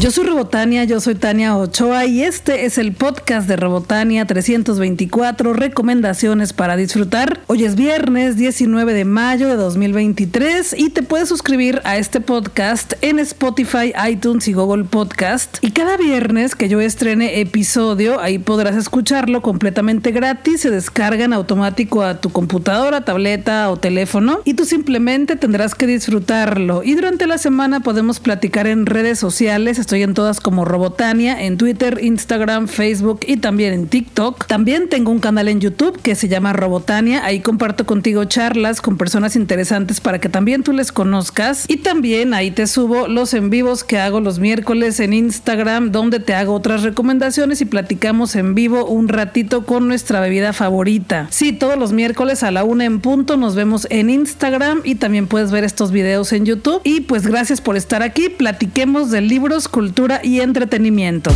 Yo soy Robotania, yo soy Tania Ochoa y este es el podcast de Robotania 324, recomendaciones para disfrutar. Hoy es viernes 19 de mayo de 2023 y te puedes suscribir a este podcast en Spotify, iTunes y Google Podcast. Y cada viernes que yo estrene episodio, ahí podrás escucharlo completamente gratis, se descarga en automático a tu computadora, tableta o teléfono y tú simplemente tendrás que disfrutarlo. Y durante la semana podemos platicar en redes sociales Estoy en todas como Robotania, en Twitter, Instagram, Facebook y también en TikTok. También tengo un canal en YouTube que se llama Robotania. Ahí comparto contigo charlas con personas interesantes para que también tú les conozcas. Y también ahí te subo los en vivos que hago los miércoles en Instagram, donde te hago otras recomendaciones y platicamos en vivo un ratito con nuestra bebida favorita. Sí, todos los miércoles a la una en punto nos vemos en Instagram y también puedes ver estos videos en YouTube. Y pues gracias por estar aquí. Platiquemos de libros cultura y entretenimiento.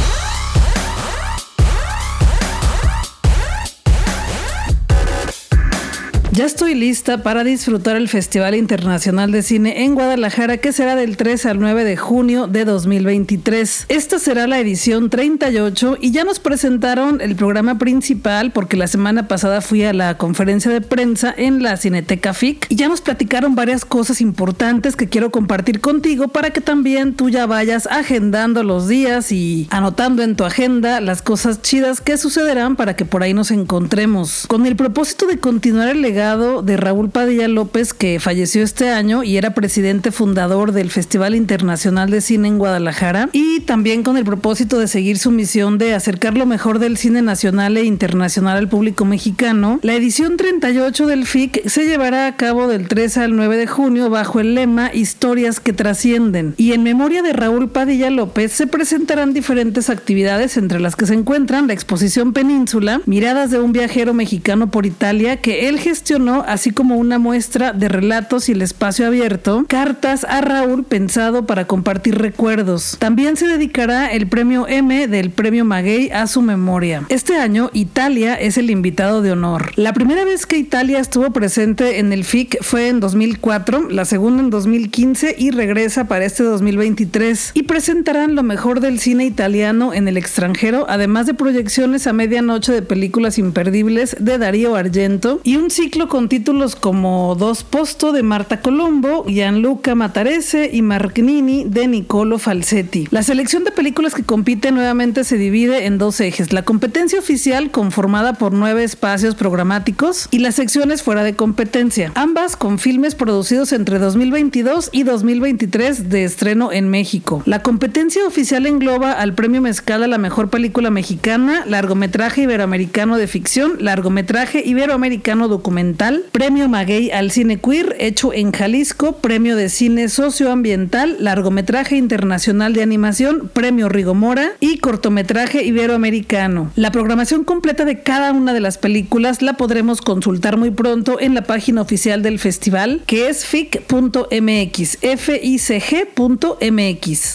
Ya estoy lista para disfrutar el Festival Internacional de Cine en Guadalajara que será del 3 al 9 de junio de 2023. Esta será la edición 38 y ya nos presentaron el programa principal porque la semana pasada fui a la conferencia de prensa en la Cineteca FIC y ya nos platicaron varias cosas importantes que quiero compartir contigo para que también tú ya vayas agendando los días y anotando en tu agenda las cosas chidas que sucederán para que por ahí nos encontremos. Con el propósito de continuar el legado de Raúl Padilla López, que falleció este año y era presidente fundador del Festival Internacional de Cine en Guadalajara, y también con el propósito de seguir su misión de acercar lo mejor del cine nacional e internacional al público mexicano, la edición 38 del FIC se llevará a cabo del 3 al 9 de junio bajo el lema Historias que trascienden. Y en memoria de Raúl Padilla López se presentarán diferentes actividades entre las que se encuentran la exposición Península, Miradas de un viajero mexicano por Italia, que él gestiona así como una muestra de relatos y el espacio abierto, cartas a Raúl pensado para compartir recuerdos. También se dedicará el premio M del premio Maguey a su memoria. Este año Italia es el invitado de honor. La primera vez que Italia estuvo presente en el FIC fue en 2004, la segunda en 2015 y regresa para este 2023 y presentarán lo mejor del cine italiano en el extranjero, además de proyecciones a medianoche de películas imperdibles de Darío Argento y un ciclo con títulos como Dos Posto de Marta Colombo, Gianluca Matarese y Margnini de Nicolo Falsetti. La selección de películas que compiten nuevamente se divide en dos ejes, la competencia oficial conformada por nueve espacios programáticos y las secciones fuera de competencia, ambas con filmes producidos entre 2022 y 2023 de estreno en México. La competencia oficial engloba al premio Mezcal a la mejor película mexicana, largometraje iberoamericano de ficción, largometraje iberoamericano documental Premio Maguey al Cine Queer hecho en Jalisco, Premio de Cine Socioambiental, Largometraje Internacional de Animación, Premio Rigomora y Cortometraje Iberoamericano. La programación completa de cada una de las películas la podremos consultar muy pronto en la página oficial del festival, que es fic.mx.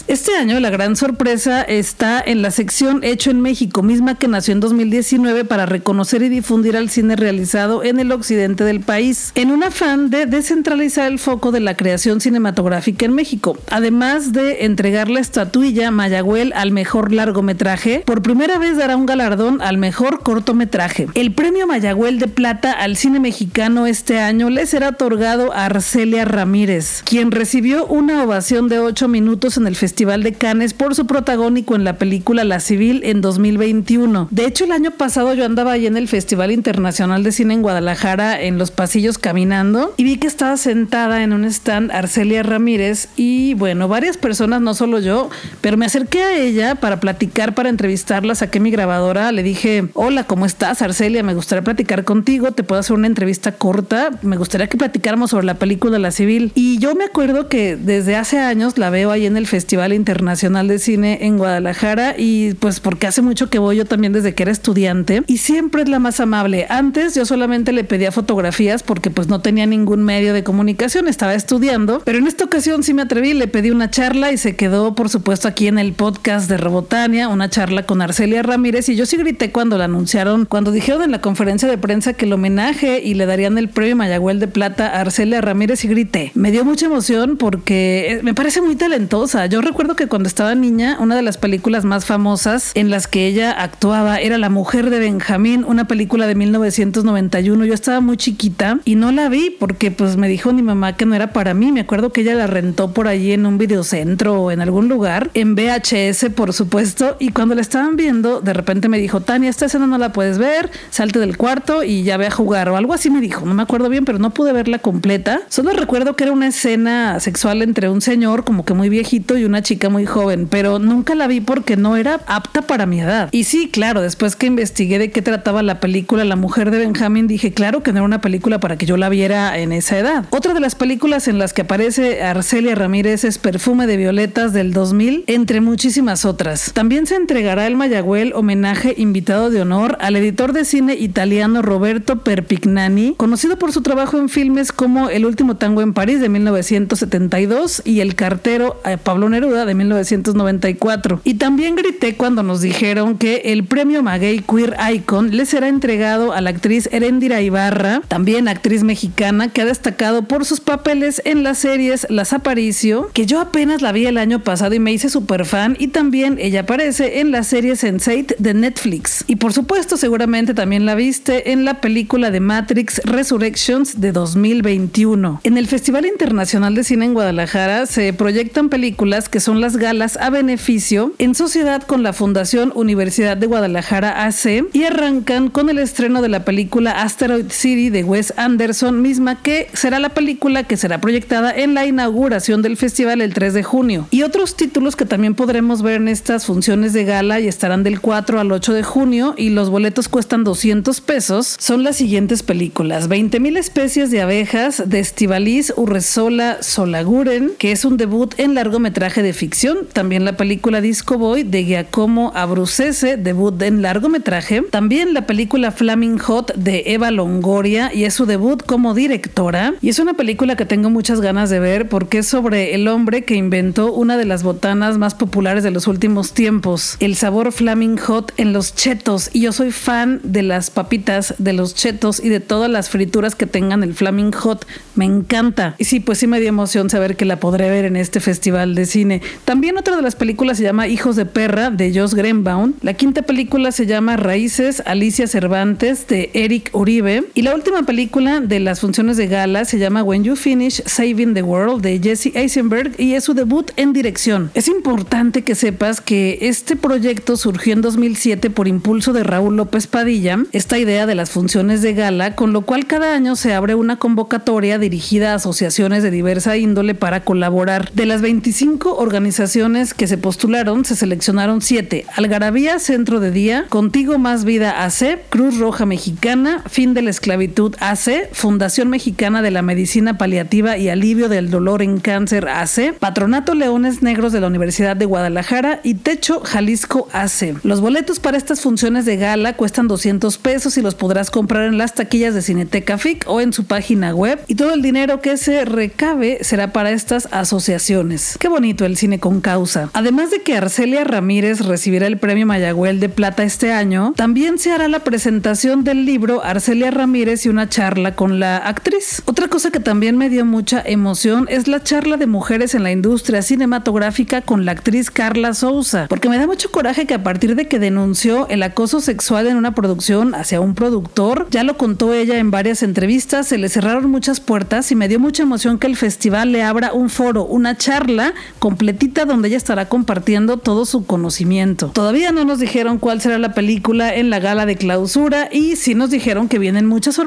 Este año la gran sorpresa está en la sección Hecho en México, misma que nació en 2019 para reconocer y difundir al cine realizado en el occidente del país, en un afán de descentralizar el foco de la creación cinematográfica en México. Además de entregar la estatuilla Mayagüel al mejor largometraje, por primera vez dará un galardón al mejor cortometraje. El premio Mayagüel de Plata al cine mexicano este año le será otorgado a Arcelia Ramírez, quien recibió una ovación de 8 minutos en el Festival de Cannes por su protagónico en la película La Civil en 2021. De hecho, el año pasado yo andaba ahí en el Festival Internacional de Cine en Guadalajara en los pasillos caminando y vi que estaba sentada en un stand Arcelia Ramírez y bueno, varias personas, no solo yo, pero me acerqué a ella para platicar, para entrevistarla, saqué mi grabadora, le dije, hola, ¿cómo estás Arcelia? Me gustaría platicar contigo, te puedo hacer una entrevista corta, me gustaría que platicáramos sobre la película La Civil. Y yo me acuerdo que desde hace años la veo ahí en el Festival Internacional de Cine en Guadalajara y pues porque hace mucho que voy yo también desde que era estudiante y siempre es la más amable. Antes yo solamente le pedía fotos fotografías porque pues no tenía ningún medio de comunicación, estaba estudiando, pero en esta ocasión sí me atreví, le pedí una charla y se quedó por supuesto aquí en el podcast de Robotania, una charla con Arcelia Ramírez y yo sí grité cuando la anunciaron, cuando dijeron en la conferencia de prensa que el homenaje y le darían el premio Mayagüel de Plata a Arcelia Ramírez y grité. Me dio mucha emoción porque eh, me parece muy talentosa. Yo recuerdo que cuando estaba niña, una de las películas más famosas en las que ella actuaba era La mujer de Benjamín, una película de 1991. Yo estaba muy chiquita y no la vi porque pues me dijo mi mamá que no era para mí. Me acuerdo que ella la rentó por allí en un videocentro o en algún lugar, en VHS por supuesto, y cuando la estaban viendo, de repente me dijo, Tania, esta escena no la puedes ver, salte del cuarto y ya ve a jugar o algo así me dijo, no me acuerdo bien, pero no pude verla completa. Solo recuerdo que era una escena sexual entre un señor como que muy viejito y una chica muy joven, pero nunca la vi porque no era apta para mi edad. Y sí, claro, después que investigué de qué trataba la película La mujer de Benjamin, dije, claro que no una película para que yo la viera en esa edad. Otra de las películas en las que aparece Arcelia Ramírez es Perfume de Violetas del 2000, entre muchísimas otras. También se entregará el Mayagüel homenaje invitado de honor al editor de cine italiano Roberto Perpignani, conocido por su trabajo en filmes como El último tango en París de 1972 y El cartero a Pablo Neruda de 1994. Y también grité cuando nos dijeron que el premio Maguey Queer Icon le será entregado a la actriz Erendira Ibarra, también actriz mexicana que ha destacado por sus papeles en las series Las Aparicio, que yo apenas la vi el año pasado y me hice súper fan, y también ella aparece en la serie Sense8 de Netflix. Y por supuesto, seguramente también la viste en la película de Matrix Resurrections de 2021. En el Festival Internacional de Cine en Guadalajara se proyectan películas que son las galas a beneficio en sociedad con la Fundación Universidad de Guadalajara AC y arrancan con el estreno de la película Asteroid City de Wes Anderson, misma que será la película que será proyectada en la inauguración del festival el 3 de junio. Y otros títulos que también podremos ver en estas funciones de gala y estarán del 4 al 8 de junio y los boletos cuestan 200 pesos son las siguientes películas. 20.000 especies de abejas de Estivalis Urresola Solaguren, que es un debut en largometraje de ficción. También la película Disco Boy de Giacomo Abruzzese, debut en largometraje. También la película Flaming Hot de Eva Longoria y es su debut como directora. Y es una película que tengo muchas ganas de ver porque es sobre el hombre que inventó una de las botanas más populares de los últimos tiempos, el sabor Flaming Hot en los chetos. Y yo soy fan de las papitas, de los chetos y de todas las frituras que tengan el Flaming Hot. Me encanta. Y sí, pues sí me dio emoción saber que la podré ver en este festival de cine. También otra de las películas se llama Hijos de Perra de Josh Greenbaum. La quinta película se llama Raíces, Alicia Cervantes de Eric Uribe. Y la última película de las funciones de gala se llama When You Finish Saving the World de Jesse Eisenberg y es su debut en dirección. Es importante que sepas que este proyecto surgió en 2007 por impulso de Raúl López Padilla, esta idea de las funciones de gala, con lo cual cada año se abre una convocatoria dirigida a asociaciones de diversa índole para colaborar. De las 25 organizaciones que se postularon, se seleccionaron 7. Algarabía Centro de Día, Contigo Más Vida AC, Cruz Roja Mexicana, Fin de la Esclavitud AC, Fundación Mexicana de la Medicina Paliativa y Alivio del Dolor en Cáncer AC, Patronato Leones Negros de la Universidad de Guadalajara y Techo Jalisco AC. Los boletos para estas funciones de gala cuestan 200 pesos y los podrás comprar en las taquillas de Cineteca FIC o en su página web y todo el dinero que se recabe será para estas asociaciones. Qué bonito el cine con causa. Además de que Arcelia Ramírez recibirá el premio Mayagüel de Plata este año, también se hará la presentación del libro Arcelia Ramírez y una charla con la actriz. Otra cosa que también me dio mucha emoción es la charla de mujeres en la industria cinematográfica con la actriz Carla Souza, porque me da mucho coraje que a partir de que denunció el acoso sexual en una producción hacia un productor, ya lo contó ella en varias entrevistas, se le cerraron muchas puertas y me dio mucha emoción que el festival le abra un foro, una charla completita donde ella estará compartiendo todo su conocimiento. Todavía no nos dijeron cuál será la película en la gala de clausura y sí nos dijeron que vienen muchas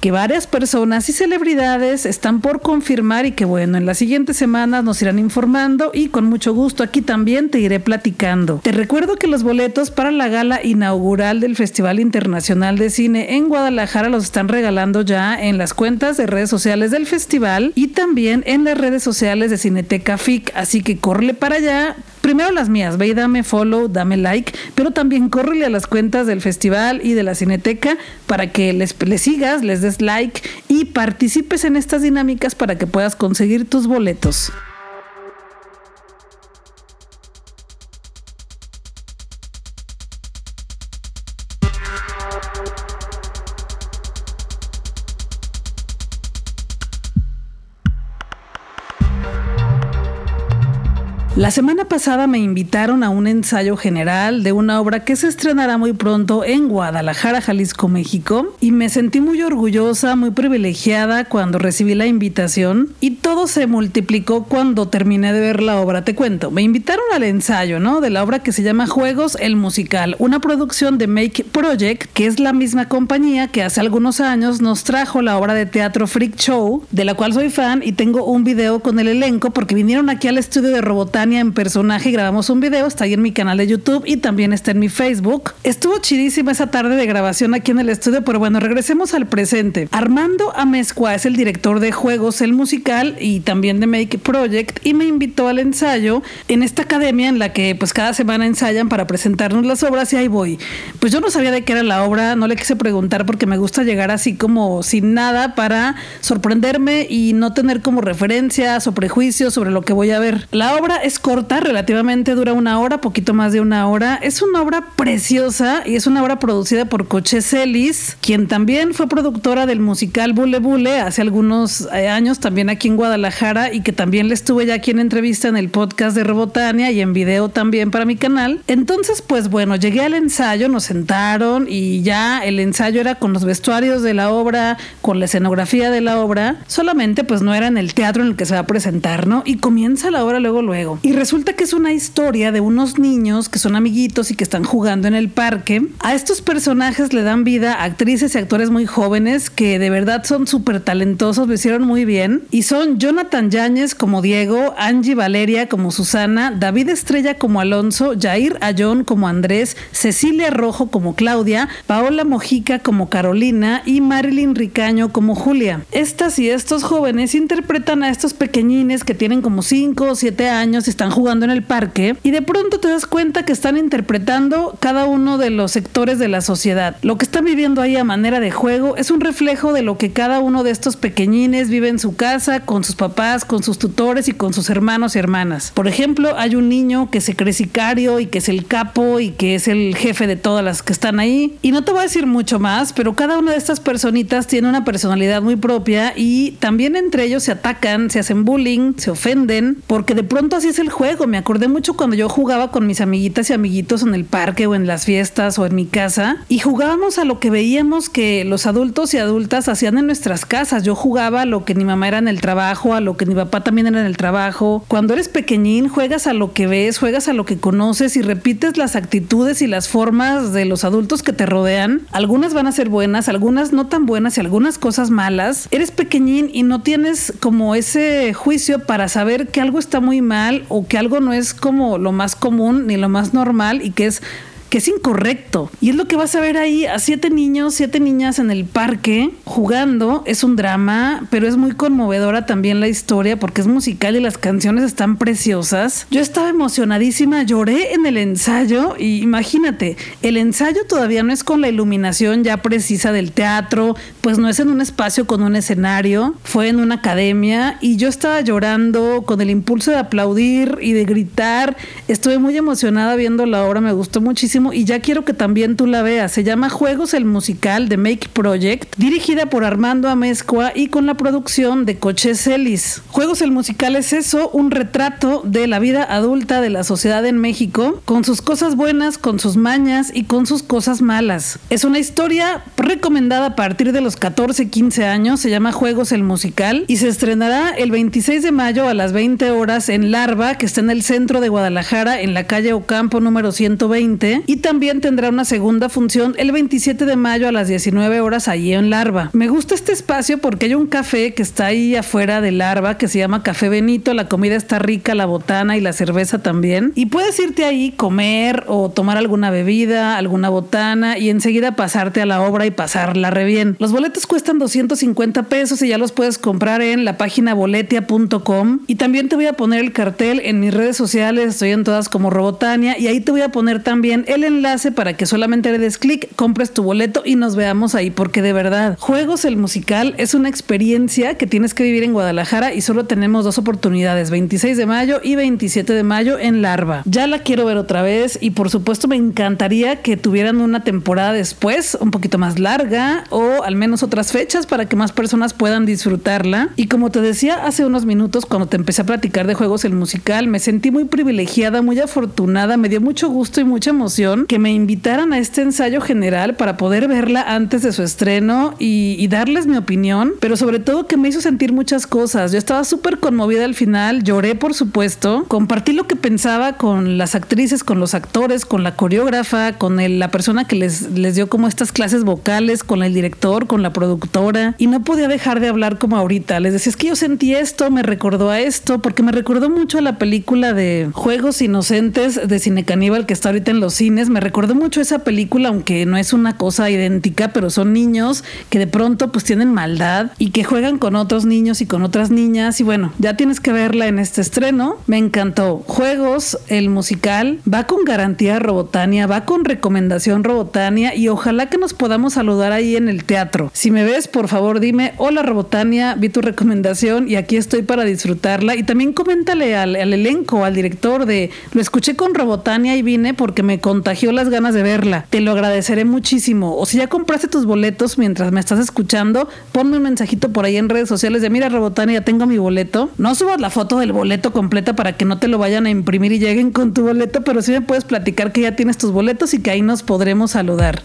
que varias personas y celebridades están por confirmar y que bueno, en las siguientes semanas nos irán informando y con mucho gusto aquí también te iré platicando. Te recuerdo que los boletos para la gala inaugural del Festival Internacional de Cine en Guadalajara los están regalando ya en las cuentas de redes sociales del festival y también en las redes sociales de Cineteca FIC, así que corre para allá primero las mías, ve y dame follow, dame like, pero también córrele a las cuentas del festival y de la Cineteca para que les, les sigas, les des like y participes en estas dinámicas para que puedas conseguir tus boletos. La semana pasada me invitaron a un ensayo general de una obra que se estrenará muy pronto en Guadalajara, Jalisco, México, y me sentí muy orgullosa, muy privilegiada cuando recibí la invitación y todo se multiplicó cuando terminé de ver la obra. Te cuento, me invitaron al ensayo, ¿no? De la obra que se llama Juegos el Musical, una producción de Make Project, que es la misma compañía que hace algunos años nos trajo la obra de teatro Freak Show, de la cual soy fan y tengo un video con el elenco porque vinieron aquí al estudio de Robotania en personaje y grabamos un video, está ahí en mi canal de YouTube y también está en mi Facebook. Estuvo chidísima esa tarde de grabación aquí en el estudio, pero bueno, regresemos al presente. Armando Amezcua es el director de juegos, el musical y también de Make Project y me invitó al ensayo en esta academia en la que pues cada semana ensayan para presentarnos las obras y ahí voy. Pues yo no sabía de qué era la obra, no le quise preguntar porque me gusta llegar así como sin nada para sorprenderme y no tener como referencias o prejuicios sobre lo que voy a ver. La obra es corta, relativamente dura una hora, poquito más de una hora. Es una obra preciosa y es una obra producida por Coche Celis, quien también fue productora del musical Bule Bule hace algunos eh, años, también aquí en Guadalajara, y que también le estuve ya aquí en entrevista en el podcast de Robotania y en video también para mi canal. Entonces, pues bueno, llegué al ensayo, nos sentaron y ya el ensayo era con los vestuarios de la obra, con la escenografía de la obra, solamente pues no era en el teatro en el que se va a presentar, ¿no? Y comienza la obra luego, luego. Y resulta que es una historia de unos niños que son amiguitos y que están jugando en el parque. A estos personajes le dan vida actrices y actores muy jóvenes que de verdad son súper talentosos, lo hicieron muy bien. Y son Jonathan Yáñez como Diego, Angie Valeria como Susana, David Estrella como Alonso, Jair Ayón como Andrés, Cecilia Rojo como Claudia, Paola Mojica como Carolina y Marilyn Ricaño como Julia. Estas y estos jóvenes interpretan a estos pequeñines que tienen como 5 o 7 años y están jugando en el parque y de pronto te das cuenta que están interpretando cada uno de los sectores de la sociedad. Lo que están viviendo ahí a manera de juego es un reflejo de lo que cada uno de estos pequeñines vive en su casa, con sus papás, con sus tutores y con sus hermanos y hermanas. Por ejemplo, hay un niño que se cree sicario y que es el capo y que es el jefe de todas las que están ahí. Y no te voy a decir mucho más, pero cada una de estas personitas tiene una personalidad muy propia y también entre ellos se atacan, se hacen bullying, se ofenden, porque de pronto así es el juego. Me acordé mucho cuando yo jugaba con mis amiguitas y amiguitos en el parque o en las fiestas o en mi casa y jugábamos a lo que veíamos que los adultos y adultas hacían en nuestras casas. Yo jugaba a lo que mi mamá era en el trabajo, a lo que mi papá también era en el trabajo. Cuando eres pequeñín juegas a lo que ves, juegas a lo que conoces y repites las actitudes y las formas de los adultos que te rodean. Algunas van a ser buenas, algunas no tan buenas y algunas cosas malas. Eres pequeñín y no tienes como ese juicio para saber que algo está muy mal o que algo no es como lo más común ni lo más normal y que es que es incorrecto. Y es lo que vas a ver ahí a siete niños, siete niñas en el parque jugando. Es un drama, pero es muy conmovedora también la historia porque es musical y las canciones están preciosas. Yo estaba emocionadísima, lloré en el ensayo y imagínate, el ensayo todavía no es con la iluminación ya precisa del teatro, pues no es en un espacio con un escenario, fue en una academia y yo estaba llorando con el impulso de aplaudir y de gritar. Estuve muy emocionada viendo la obra, me gustó muchísimo y ya quiero que también tú la veas. Se llama Juegos el Musical de Make Project, dirigida por Armando Amezcua y con la producción de Coches Celis. Juegos el Musical es eso, un retrato de la vida adulta de la sociedad en México, con sus cosas buenas, con sus mañas y con sus cosas malas. Es una historia recomendada a partir de los 14, 15 años, se llama Juegos el Musical y se estrenará el 26 de mayo a las 20 horas en Larva, que está en el centro de Guadalajara, en la calle Ocampo número 120 y también tendrá una segunda función el 27 de mayo a las 19 horas allí en Larva. Me gusta este espacio porque hay un café que está ahí afuera de Larva que se llama Café Benito, la comida está rica, la botana y la cerveza también. Y puedes irte ahí, comer o tomar alguna bebida, alguna botana y enseguida pasarte a la obra y pasarla re bien. Los boletos cuestan 250 pesos y ya los puedes comprar en la página boletia.com y también te voy a poner el cartel en mis redes sociales, estoy en todas como Robotania y ahí te voy a poner también el enlace para que solamente le des clic, compres tu boleto y nos veamos ahí porque de verdad, Juegos el musical es una experiencia que tienes que vivir en Guadalajara y solo tenemos dos oportunidades, 26 de mayo y 27 de mayo en Larva. Ya la quiero ver otra vez y por supuesto me encantaría que tuvieran una temporada después, un poquito más larga o al menos otras fechas para que más personas puedan disfrutarla. Y como te decía hace unos minutos cuando te empecé a platicar de juegos el musical, me sentí muy privilegiada, muy afortunada, me dio mucho gusto y mucha emoción que me invitaran a este ensayo general para poder verla antes de su estreno y, y darles mi opinión, pero sobre todo que me hizo sentir muchas cosas. Yo estaba súper conmovida al final, lloré por supuesto, compartí lo que pensaba con las actrices, con los actores, con la coreógrafa, con la persona que les, les dio como estas clases vocales, con el director, con la productora, y no podía dejar de hablar como ahorita. Les decía, es que yo sentí esto, me recordó a esto, porque me recordó mucho a la película de Juegos Inocentes de Cine Caníbal que está ahorita en los cines. Me recordó mucho esa película, aunque no es una cosa idéntica, pero son niños que de pronto pues tienen maldad y que juegan con otros niños y con otras niñas. Y bueno, ya tienes que verla en este estreno. Me encantó. Juegos, el musical, va con garantía Robotania, va con recomendación Robotania y ojalá que nos podamos saludar ahí en el teatro. Si me ves, por favor dime, hola Robotania, vi tu recomendación y aquí estoy para disfrutarla. Y también coméntale al, al elenco, al director de, lo escuché con Robotania y vine porque me contagió las ganas de verla. Te lo agradeceré muchísimo. O si ya compraste tus boletos mientras me estás escuchando, ponme un mensajito por ahí en redes sociales de, mira Robotania, ya tengo mi boleto. No subas la foto del boleto completa para que no te lo vayan a imprimir y lleguen con tu boleto, pero sí me puedes platicar que ya tienes tus boletos y que ahí nos podremos saludar.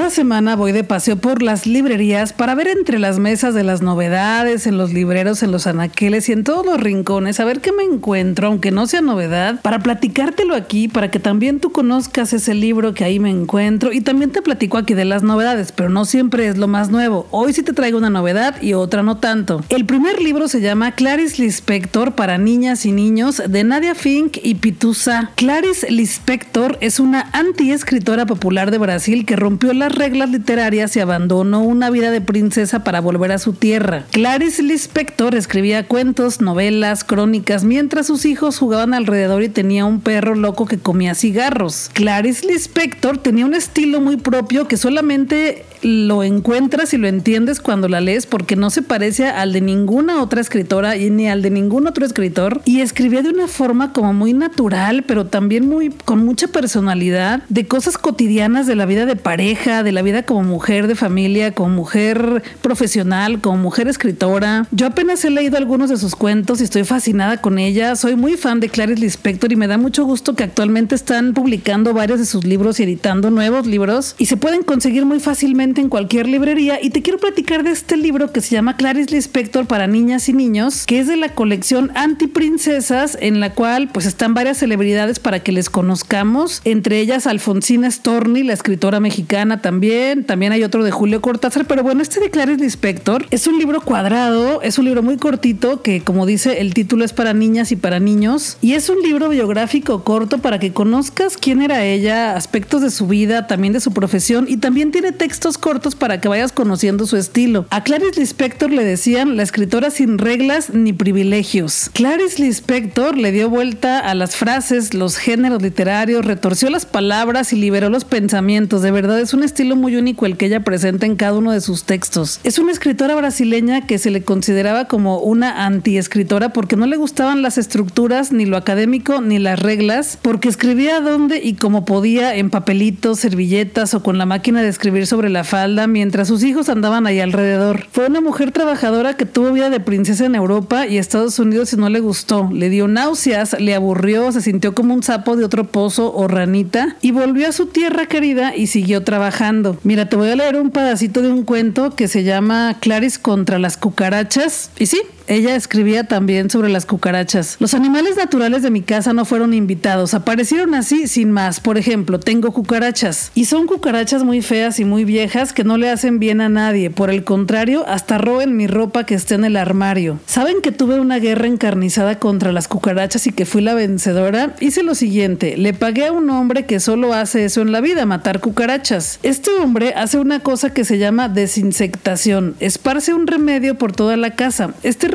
Cada semana voy de paseo por las librerías para ver entre las mesas de las novedades, en los libreros, en los anaqueles y en todos los rincones, a ver qué me encuentro, aunque no sea novedad, para platicártelo aquí, para que también tú conozcas ese libro que ahí me encuentro y también te platico aquí de las novedades, pero no siempre es lo más nuevo. Hoy sí te traigo una novedad y otra no tanto. El primer libro se llama Clarice Lispector para niñas y niños de Nadia Fink y Pitusa. Clarice Lispector es una anti-escritora popular de Brasil que rompió las reglas literarias y abandonó una vida de princesa para volver a su tierra. Clarice Lispector escribía cuentos, novelas, crónicas, mientras sus hijos jugaban alrededor y tenía un perro loco que comía cigarros. Clarice Lispector tenía un estilo muy propio que solamente lo encuentras y lo entiendes cuando la lees porque no se parece al de ninguna otra escritora y ni al de ningún otro escritor. Y escribía de una forma como muy natural pero también muy con mucha personalidad de cosas cotidianas de la vida de pareja de la vida como mujer de familia como mujer profesional como mujer escritora. Yo apenas he leído algunos de sus cuentos y estoy fascinada con ella. Soy muy fan de Clarice Lispector y me da mucho gusto que actualmente están publicando varios de sus libros y editando nuevos libros. Y se pueden conseguir muy fácilmente en cualquier librería. Y te quiero platicar de este libro que se llama Clarice Lispector para niñas y niños, que es de la colección Antiprincesas, en la cual pues están varias celebridades para que les conozcamos, entre ellas Alfonsina Storni, la escritora mexicana también, también hay otro de Julio Cortázar, pero bueno, este de Clarice Lispector es un libro cuadrado, es un libro muy cortito que como dice el título es para niñas y para niños. Y es un libro biográfico corto para que conozcas quién era ella, aspectos de su vida, también de su profesión. Y también tiene textos cortos para que vayas conociendo su estilo. A Clarice Lispector le decían la escritora sin reglas ni privilegios. Clarice Lispector le dio vuelta a las frases, los géneros literarios, retorció las palabras y liberó los pensamientos. De verdad es un estilo muy único el que ella presenta en cada uno de sus textos. Es una escritora brasileña que se le consideraba como una anti-escritora porque no le gustaban las estructuras, ni lo académico, ni las reglas, porque escribía donde y como podía en papelitos, servilletas o con la máquina de escribir sobre la falda mientras sus hijos andaban ahí alrededor. Fue una mujer trabajadora que tuvo vida de princesa en Europa y Estados Unidos y no le gustó. Le dio náuseas, le aburrió, se sintió como un sapo de otro pozo o ranita y volvió a su tierra querida y siguió trabajando. Mira, te voy a leer un pedacito de un cuento que se llama Clarice contra las cucarachas. Y sí, ella escribía también sobre las cucarachas. Los animales naturales de mi casa no fueron invitados, aparecieron así sin más. Por ejemplo, tengo cucarachas y son cucarachas muy feas y muy viejas que no le hacen bien a nadie. Por el contrario, hasta roben mi ropa que está en el armario. ¿Saben que tuve una guerra encarnizada contra las cucarachas y que fui la vencedora? Hice lo siguiente, le pagué a un hombre que solo hace eso en la vida, matar cucarachas. Este hombre hace una cosa que se llama desinsectación, esparce un remedio por toda la casa. Este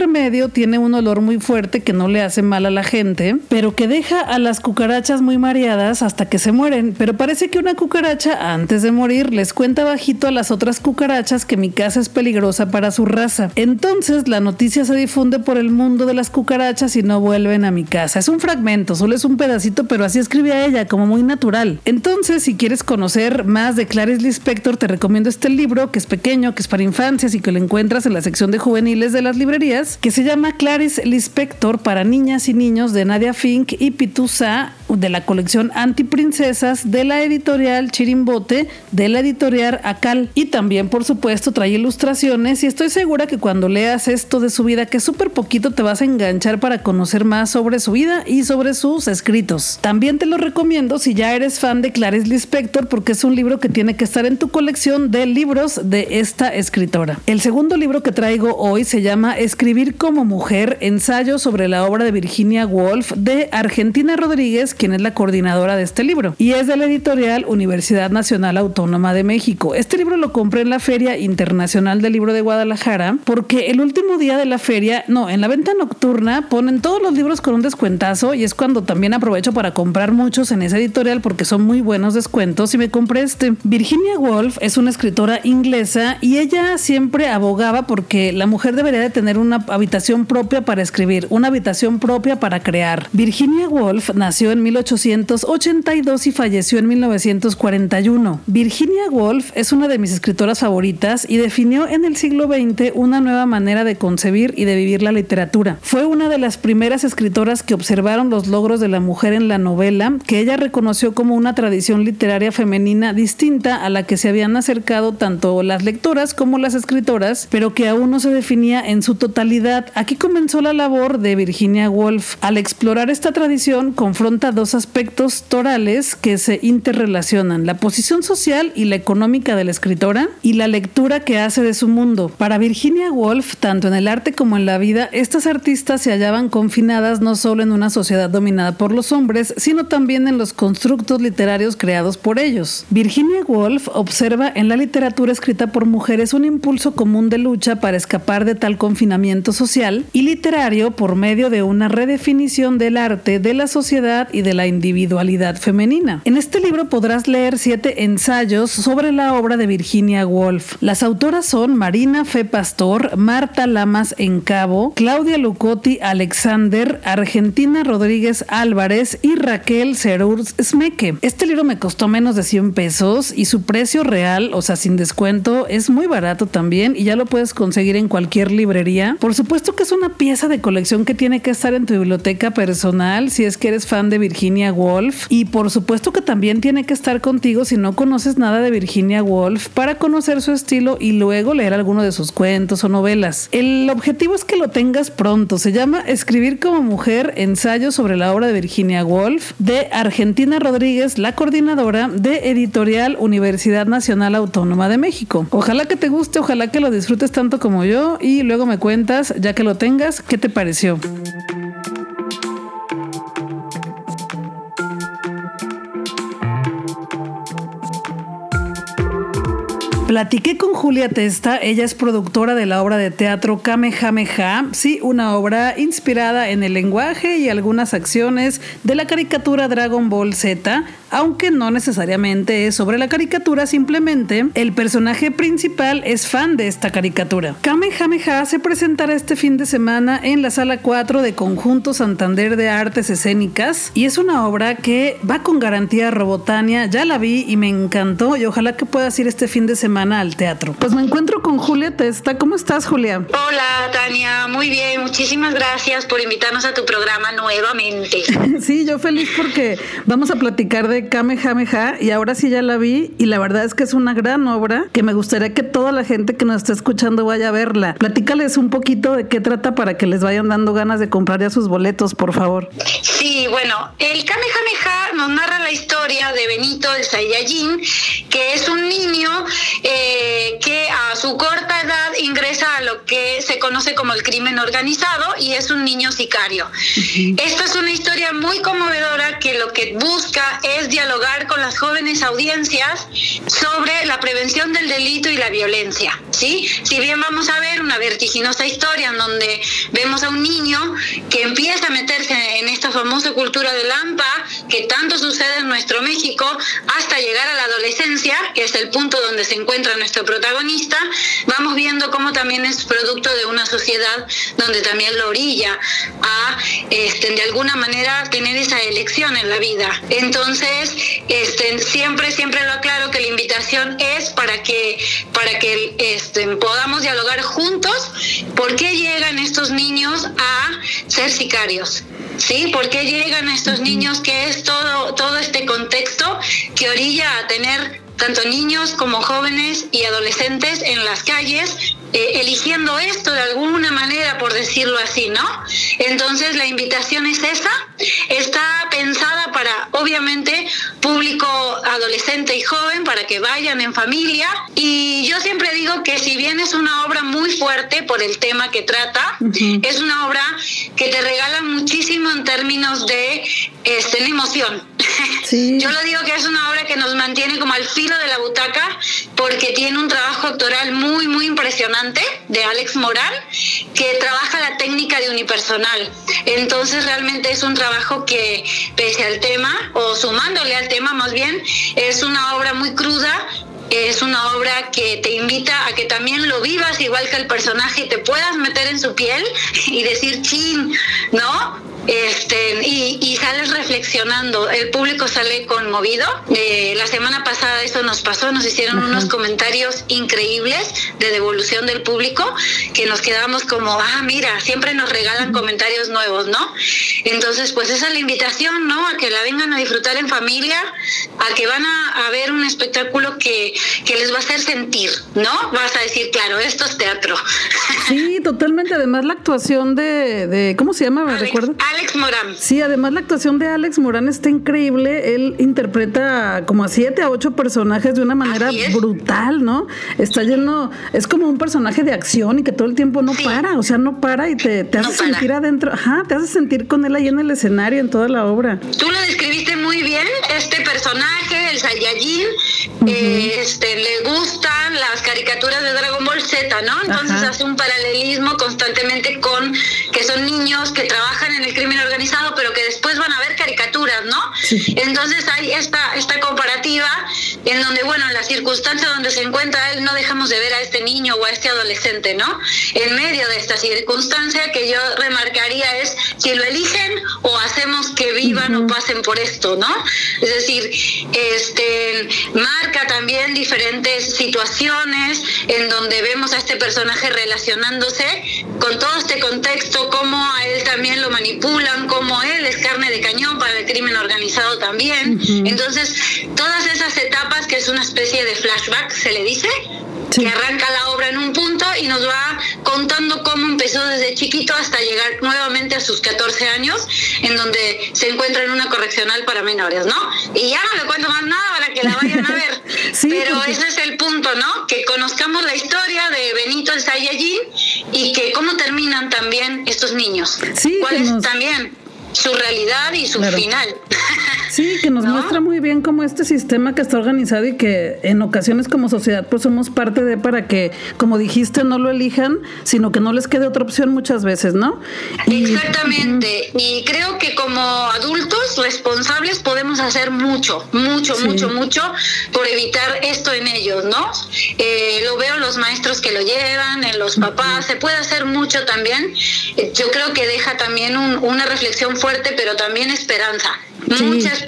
tiene un olor muy fuerte que no le hace mal a la gente, pero que deja a las cucarachas muy mareadas hasta que se mueren. Pero parece que una cucaracha, antes de morir, les cuenta bajito a las otras cucarachas que mi casa es peligrosa para su raza. Entonces la noticia se difunde por el mundo de las cucarachas y no vuelven a mi casa. Es un fragmento, solo es un pedacito, pero así escribía ella, como muy natural. Entonces, si quieres conocer más de Clarice Lispector, te recomiendo este libro, que es pequeño, que es para infancias y que lo encuentras en la sección de juveniles de las librerías que se llama Clarice Lispector para niñas y niños de Nadia Fink y Pitusa de la colección Antiprincesas de la editorial Chirimbote de la editorial Acal y también por supuesto trae ilustraciones y estoy segura que cuando leas esto de su vida que súper poquito te vas a enganchar para conocer más sobre su vida y sobre sus escritos. También te lo recomiendo si ya eres fan de Clarice Lispector porque es un libro que tiene que estar en tu colección de libros de esta escritora. El segundo libro que traigo hoy se llama Escribir como mujer, ensayo sobre la obra de Virginia Woolf de Argentina Rodríguez, quien es la coordinadora de este libro, y es de la editorial Universidad Nacional Autónoma de México. Este libro lo compré en la Feria Internacional del Libro de Guadalajara porque el último día de la feria, no, en la venta nocturna ponen todos los libros con un descuentazo y es cuando también aprovecho para comprar muchos en esa editorial porque son muy buenos descuentos y me compré este. Virginia Woolf es una escritora inglesa y ella siempre abogaba porque la mujer debería de tener una habitación propia para escribir, una habitación propia para crear. Virginia Woolf nació en 1882 y falleció en 1941. Virginia Woolf es una de mis escritoras favoritas y definió en el siglo XX una nueva manera de concebir y de vivir la literatura. Fue una de las primeras escritoras que observaron los logros de la mujer en la novela, que ella reconoció como una tradición literaria femenina distinta a la que se habían acercado tanto las lectoras como las escritoras, pero que aún no se definía en su totalidad aquí comenzó la labor de Virginia Woolf. Al explorar esta tradición, confronta dos aspectos torales que se interrelacionan, la posición social y la económica de la escritora y la lectura que hace de su mundo. Para Virginia Woolf, tanto en el arte como en la vida, estas artistas se hallaban confinadas no solo en una sociedad dominada por los hombres, sino también en los constructos literarios creados por ellos. Virginia Woolf observa en la literatura escrita por mujeres un impulso común de lucha para escapar de tal confinamiento social y literario por medio de una redefinición del arte, de la sociedad y de la individualidad femenina. En este libro podrás leer siete ensayos sobre la obra de Virginia Woolf. Las autoras son Marina Fe Pastor, Marta Lamas Encabo, Claudia Lucotti Alexander, Argentina Rodríguez Álvarez y Raquel Cerur Smeke. Este libro me costó menos de 100 pesos y su precio real, o sea, sin descuento, es muy barato también y ya lo puedes conseguir en cualquier librería. Por supuesto que es una pieza de colección que tiene que estar en tu biblioteca personal si es que eres fan de Virginia Woolf y por supuesto que también tiene que estar contigo si no conoces nada de Virginia Woolf para conocer su estilo y luego leer alguno de sus cuentos o novelas. El objetivo es que lo tengas pronto. Se llama Escribir como mujer, ensayo sobre la obra de Virginia Woolf de Argentina Rodríguez, la coordinadora de editorial Universidad Nacional Autónoma de México. Ojalá que te guste, ojalá que lo disfrutes tanto como yo y luego me cuentas ya que lo tengas, ¿qué te pareció? Platiqué con Julia Testa, ella es productora de la obra de teatro Kamehameha, sí, una obra inspirada en el lenguaje y algunas acciones de la caricatura Dragon Ball Z, aunque no necesariamente es sobre la caricatura, simplemente el personaje principal es fan de esta caricatura. Kamehameha se presentará este fin de semana en la sala 4 de Conjunto Santander de Artes Escénicas y es una obra que va con garantía Robotania, ya la vi y me encantó y ojalá que puedas ir este fin de semana semana al teatro. Pues me encuentro con Julia Testa. ¿Cómo estás, Julia? Hola, Tania. Muy bien. Muchísimas gracias por invitarnos a tu programa nuevamente. sí, yo feliz porque vamos a platicar de Kamehameha y ahora sí ya la vi y la verdad es que es una gran obra que me gustaría que toda la gente que nos está escuchando vaya a verla. Platícales un poquito de qué trata para que les vayan dando ganas de comprar ya sus boletos, por favor. Sí, bueno, el Kamehameha nos narra la historia de Benito el Saiyajin, que es un niño eh, que a su corta edad ingresa a lo que se conoce como el crimen organizado y es un niño sicario. Esta es una historia muy conmovedora que lo que busca es dialogar con las jóvenes audiencias sobre la prevención del delito y la violencia. ¿sí? Si bien vamos a ver una vertiginosa historia en donde vemos a un niño que empieza a meterse en esta famosa cultura de Lampa, que tanto sucede en nuestro México, hasta llegar a la adolescencia, que es el punto donde se encuentra nuestro protagonista, vamos viendo cómo también es producto de una sociedad donde también lo orilla a, este, de alguna manera, tener esa elección en la vida. Entonces, este, siempre, siempre lo aclaro que la invitación es para que, para que este, podamos dialogar juntos por qué llegan estos niños a ser sicarios. ¿sí? ¿Por qué llegan estos niños que es todo, todo este contexto que orilla a tener tanto niños como jóvenes y adolescentes en las calles eh, eligiendo esto de alguna manera, por decirlo así, ¿no? Entonces la invitación es esa, está pensada para, obviamente, público adolescente y joven, para que vayan en familia. Y yo siempre digo que si bien es una obra muy fuerte por el tema que trata, es una obra que te regala muchísimo en términos de este, emoción. Yo lo digo que es una obra que nos mantiene como al filo de la butaca porque tiene un trabajo actoral muy, muy impresionante de Alex Moral que trabaja la técnica de unipersonal. Entonces realmente es un trabajo que, pese al tema, o sumándole al tema más bien, es una obra muy cruda, es una obra que te invita a que también lo vivas igual que el personaje y te puedas meter en su piel y decir, chin, ¿no? Este, y, sales reflexionando. El público sale conmovido. Eh, la semana pasada eso nos pasó, nos hicieron unos comentarios increíbles de devolución del público que nos quedamos como, ah, mira, siempre nos regalan comentarios nuevos, ¿no? Entonces, pues esa es la invitación, ¿no? A que la vengan a disfrutar en familia, a que van a, ver un espectáculo que, que les va a hacer sentir, ¿no? Vas a decir, claro, esto es teatro. Sí, totalmente. Además, la actuación de, de ¿cómo se llama? ¿Me recuerdo? Alex Morán. Sí, además la actuación de Alex Morán está increíble. Él interpreta como a siete a ocho personajes de una manera brutal, ¿no? Está lleno, es como un personaje de acción y que todo el tiempo no para, o sea, no para y te, te hace sentir adentro, ajá, te hace sentir con él ahí en el escenario, en toda la obra. Tú lo describiste muy bien, este personaje, el Saiyajin, este, le gustan las caricaturas de Dragon Ball Z, ¿no? Entonces hace un paralelismo constantemente con que son niños que trabajan en el crimen organizado, pero que después van a ver caricaturas, ¿no? Entonces hay esta, esta comparativa en donde, bueno, en la circunstancia donde se encuentra él, no dejamos de ver a este niño o a este adolescente, ¿no? En medio de esta circunstancia que yo remarcaría es si lo eligen o hacemos que vivan o pasen por esto, ¿no? Es decir, este marca también diferentes situaciones en donde vemos a este personaje relacionándose con todo este contexto, cómo a él también lo manipulan, cómo él es carne de cañón para el crimen organizado también. Entonces, todas esas etapas que es una especie de flashback, se le dice, que arranca la obra en un punto y nos va contando cómo empezó desde chiquito hasta llegar nuevamente a sus 14 años, en donde se encuentra en una correccional para menores, ¿no? Y ya no le cuento más nada para que la vayan a ver. Pero ese es el punto, ¿no? Que conozcamos la historia de Benito el Saiyajin y que cómo terminan también estos niños. Sí, ¿Cuál es también? su realidad y su final. Sí, que nos muestra muy bien cómo este sistema que está organizado y que en ocasiones como sociedad pues somos parte de para que, como dijiste, no lo elijan, sino que no les quede otra opción muchas veces, ¿no? Exactamente. Y creo que como adultos responsables podemos hacer mucho, mucho, mucho, mucho por evitar esto en ellos, ¿no? Eh, lo veo en los maestros que lo llevan, en los papás, se puede hacer mucho también. Yo creo que deja también una reflexión fuerte, pero también esperanza mucha esperanza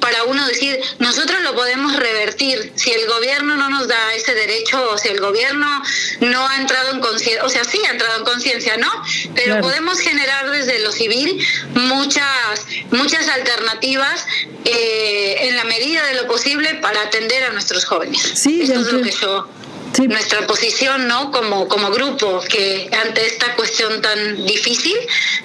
para uno decir, nosotros lo podemos revertir si el gobierno no nos da ese derecho o si el gobierno no ha entrado en conciencia, o sea, sí ha entrado en conciencia, ¿no? Pero podemos generar desde lo civil muchas, muchas alternativas eh, en la medida de lo posible para atender a nuestros jóvenes. Sí, Esto es lo que yo nuestra posición, ¿no? Como, como grupo, que ante esta cuestión tan difícil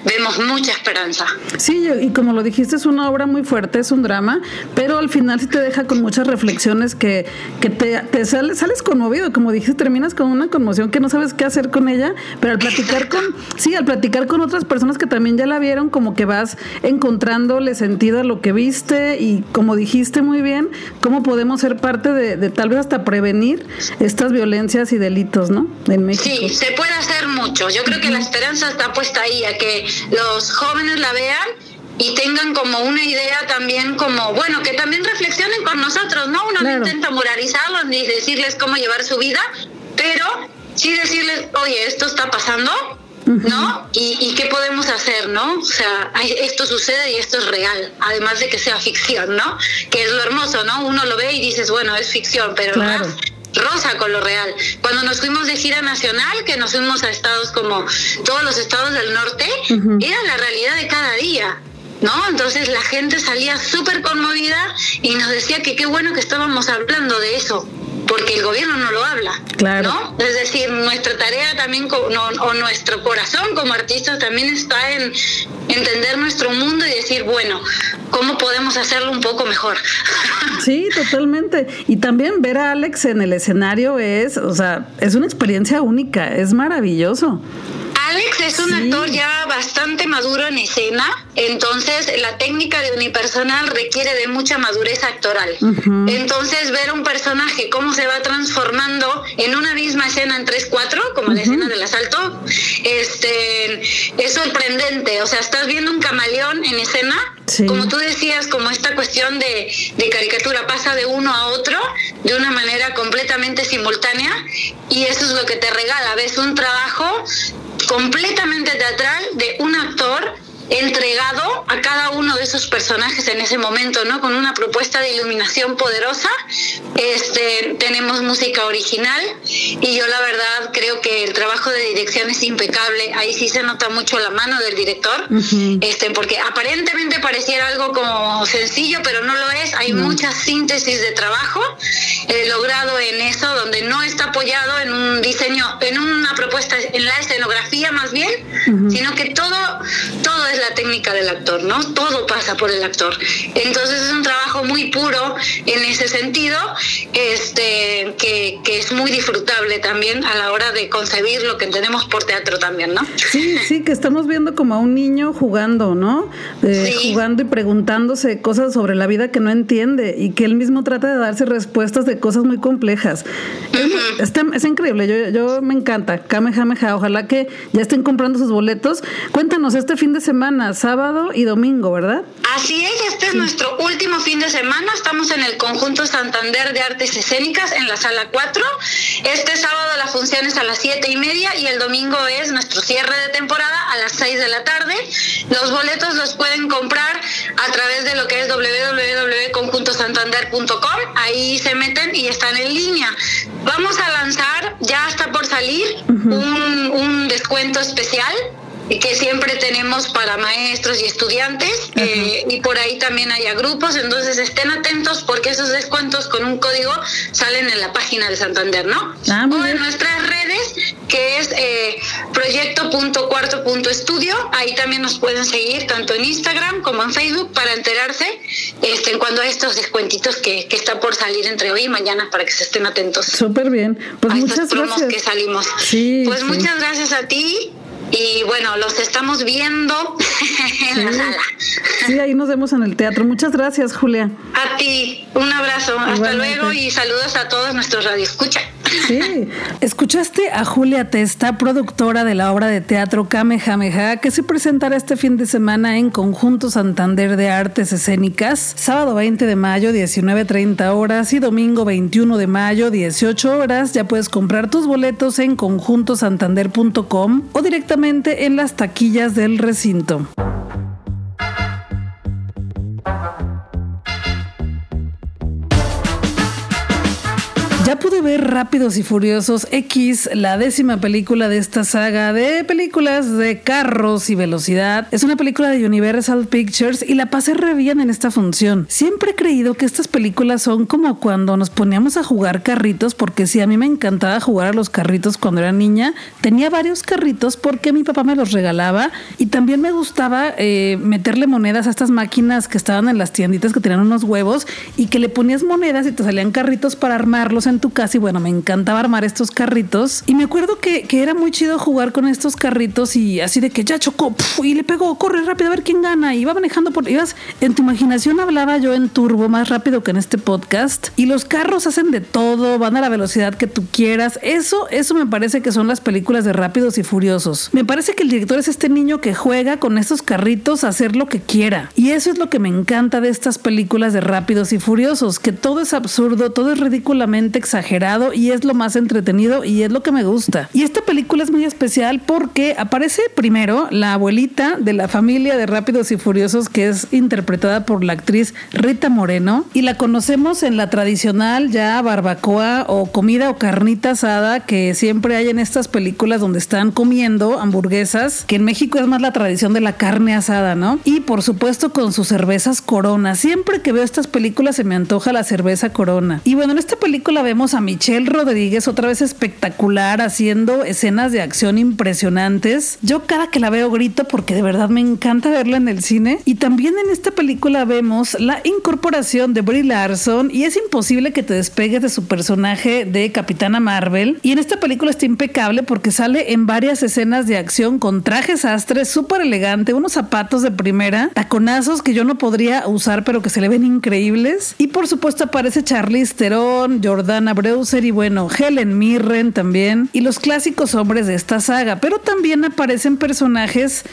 vemos mucha esperanza. Sí, y como lo dijiste, es una obra muy fuerte, es un drama, pero al final sí te deja con muchas reflexiones que, que te, te sales, sales conmovido, como dijiste, terminas con una conmoción que no sabes qué hacer con ella, pero al platicar con, sí, al platicar con otras personas que también ya la vieron, como que vas encontrándole sentido a lo que viste y como dijiste muy bien, cómo podemos ser parte de, de tal vez hasta prevenir estas violencias violencias y delitos, ¿no? En México. Sí, se puede hacer mucho. Yo creo que la esperanza está puesta ahí, a que los jóvenes la vean y tengan como una idea también como, bueno, que también reflexionen con nosotros, ¿no? Uno no intenta moralizarlos ni decirles cómo llevar su vida, pero sí decirles, oye, esto está pasando, ¿no? ¿Y, ¿Y, qué podemos hacer, no? O sea, esto sucede y esto es real, además de que sea ficción, ¿no? Que es lo hermoso, ¿no? Uno lo ve y dices, bueno, es ficción, pero claro rosa con lo real. Cuando nos fuimos de gira nacional, que nos fuimos a estados como todos los estados del norte, era la realidad de cada día. ¿No? Entonces la gente salía súper conmovida y nos decía que qué bueno que estábamos hablando de eso, porque el gobierno no lo habla. Claro. ¿no? Es decir, nuestra tarea también, o nuestro corazón como artistas también está en entender nuestro mundo y decir, bueno, ¿cómo podemos hacerlo un poco mejor? Sí, totalmente. Y también ver a Alex en el escenario es, o sea, es una experiencia única, es maravilloso. Alex es un actor ya bastante maduro en escena, entonces la técnica de unipersonal requiere de mucha madurez actoral. Entonces ver un personaje cómo se va transformando en una misma escena en 3-4, como la escena del asalto, este, es sorprendente. O sea, estás viendo un camaleón en escena, como tú decías, como esta cuestión de, de caricatura pasa de uno a otro de una manera completamente simultánea y eso es lo que te regala. Ves un trabajo completamente teatral de un actor entregado a cada uno de esos personajes en ese momento, ¿no? Con una propuesta de iluminación poderosa. Este, tenemos música original y yo la verdad creo que el trabajo de dirección es impecable. Ahí sí se nota mucho la mano del director, este, porque aparentemente pareciera algo como sencillo, pero no lo es. Hay mucha síntesis de trabajo eh, logrado en eso, donde no está apoyado en un diseño, en una propuesta, en la escenografía más bien, sino que todo, todo es la técnica del actor, ¿no? Todo pasa por el actor. Entonces es un trabajo muy puro en ese sentido, este, que, que es muy disfrutable también a la hora de concebir lo que entendemos por teatro también, ¿no? Sí, sí, que estamos viendo como a un niño jugando, ¿no? Jugando y preguntándose cosas sobre la vida que no entiende y que él mismo trata de darse respuestas de cosas muy complejas. es, increíble, yo, yo me encanta. Kamehameha, ojalá que ya estén comprando sus boletos. Cuéntanos este fin de semana sábado y domingo, ¿verdad? Así es, este es nuestro último fin de semana. Estamos en el conjunto Santander de Artes Escénicas en la sala 4. Este sábado la función es a las 7 y media y el domingo es nuestro cierre de temporada a las 6 de la tarde. Los boletos los pueden comprar a través de lo que es www.conjuntosantander.com. Ahí se meten y están en línea. Vamos a lanzar, ya está por salir, un, un descuento especial que siempre tenemos para maestros y estudiantes eh, y por ahí también hay grupos, entonces estén atentos porque esos descuentos con un código salen en la página de Santander, ¿no? Ah, o en nuestras redes que es eh, proyecto.cuarto.estudio, ahí también nos pueden seguir tanto en Instagram como en Facebook para enterarse este, en cuanto a estos descuentitos que, que está por salir entre hoy y mañana para que se estén atentos. Súper bien, pues muchas gracias. que salimos. pues muchas gracias a ti y bueno, los estamos viendo en la sala. Sí, ahí nos vemos en el teatro. Muchas gracias, Julia. A ti, un abrazo. Hasta luego y saludos a todos nuestros radioescuchas. Sí, escuchaste a Julia Testa, productora de la obra de teatro Kamehameha, que se presentará este fin de semana en Conjunto Santander de Artes Escénicas, sábado 20 de mayo, 19.30 horas y domingo 21 de mayo, 18 horas. Ya puedes comprar tus boletos en conjuntosantander.com o directamente en las taquillas del recinto. Ya pude ver Rápidos y Furiosos X, la décima película de esta saga de películas de carros y velocidad. Es una película de Universal Pictures y la pasé re bien en esta función. Siempre he creído que estas películas son como cuando nos poníamos a jugar carritos, porque sí, a mí me encantaba jugar a los carritos cuando era niña. Tenía varios carritos porque mi papá me los regalaba y también me gustaba eh, meterle monedas a estas máquinas que estaban en las tienditas que tenían unos huevos y que le ponías monedas y te salían carritos para armarlos tu casa y bueno, me encantaba armar estos carritos y me acuerdo que, que era muy chido jugar con estos carritos y así de que ya chocó y le pegó, corre rápido a ver quién gana iba manejando por ibas en tu imaginación hablaba yo en turbo más rápido que en este podcast y los carros hacen de todo, van a la velocidad que tú quieras. Eso eso me parece que son las películas de Rápidos y Furiosos. Me parece que el director es este niño que juega con estos carritos a hacer lo que quiera. Y eso es lo que me encanta de estas películas de Rápidos y Furiosos, que todo es absurdo, todo es ridículamente exagerado y es lo más entretenido y es lo que me gusta. Y esta película es muy especial porque aparece primero la abuelita de la familia de Rápidos y Furiosos que es interpretada por la actriz Rita Moreno y la conocemos en la tradicional ya barbacoa o comida o carnita asada que siempre hay en estas películas donde están comiendo hamburguesas, que en México es más la tradición de la carne asada, ¿no? Y por supuesto con sus cervezas Corona. Siempre que veo estas películas se me antoja la cerveza Corona. Y bueno, en esta película vemos a Michelle Rodríguez otra vez espectacular haciendo escenas de acción impresionantes. Yo cada que la veo grito porque de verdad me encanta verla en el cine. Y también en esta película vemos la incorporación de Brie Larson y es imposible que te despegues de su personaje de Capitana Marvel. Y en esta película está impecable porque sale en varias escenas de acción con trajes astres súper elegante, unos zapatos de primera, taconazos que yo no podría usar pero que se le ven increíbles. Y por supuesto aparece Charlize Theron, Jordan Ana Breuser y bueno, Helen Mirren también, y los clásicos hombres de esta saga, pero también aparecen personajes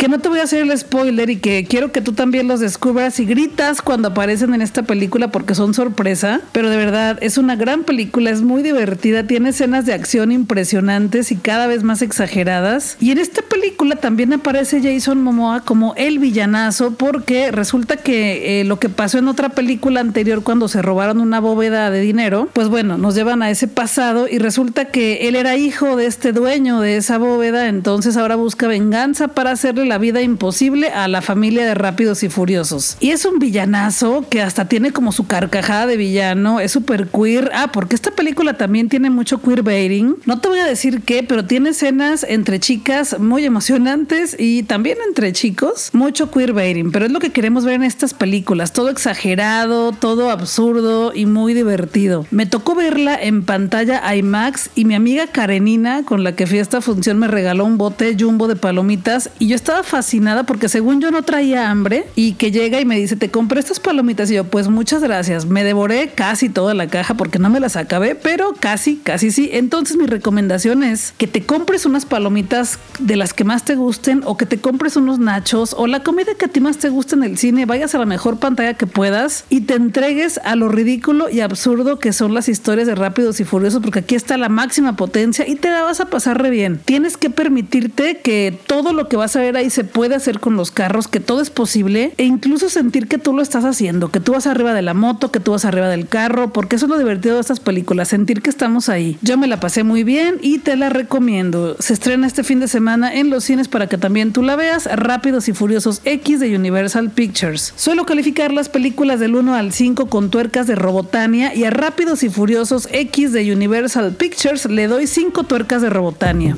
que no te voy a hacer el spoiler y que quiero que tú también los descubras y gritas cuando aparecen en esta película porque son sorpresa, pero de verdad es una gran película, es muy divertida, tiene escenas de acción impresionantes y cada vez más exageradas. Y en esta película también aparece Jason Momoa como el villanazo porque resulta que eh, lo que pasó en otra película anterior cuando se robaron una bóveda de dinero, pues bueno, nos llevan a ese pasado y resulta que él era hijo de este dueño de esa bóveda, entonces ahora busca venganza para hacerle la vida imposible a la familia de Rápidos y Furiosos. Y es un villanazo que hasta tiene como su carcajada de villano, es súper queer. Ah, porque esta película también tiene mucho queerbaiting. No te voy a decir qué, pero tiene escenas entre chicas muy emocionantes y también entre chicos, mucho queerbaiting. Pero es lo que queremos ver en estas películas, todo exagerado, todo absurdo y muy divertido. Me tocó verla en pantalla IMAX y mi amiga Karenina, con la que fui a esta función, me regaló un bote jumbo de palomitas y yo estaba fascinada porque según yo no traía hambre y que llega y me dice, te compré estas palomitas y yo, pues muchas gracias. Me devoré casi toda la caja porque no me las acabé, pero casi, casi sí. Entonces mi recomendación es que te compres unas palomitas de las que más te gusten o que te compres unos nachos o la comida que a ti más te guste en el cine, vayas a la mejor pantalla que puedas y te entregues a lo ridículo y absurdo que son las historias de Rápidos y Furiosos porque aquí está la máxima potencia y te la vas a pasar re bien. Tienes que permitirte que todo lo que vas a ver ahí se puede hacer con los carros, que todo es posible e incluso sentir que tú lo estás haciendo, que tú vas arriba de la moto, que tú vas arriba del carro, porque eso es lo divertido de estas películas, sentir que estamos ahí. Yo me la pasé muy bien y te la recomiendo. Se estrena este fin de semana en los cines para que también tú la veas, Rápidos y Furiosos X de Universal Pictures. Suelo calificar las películas del 1 al 5 con tuercas de Robotania y a Rápidos y Furiosos X de Universal Pictures le doy 5 tuercas de Robotania.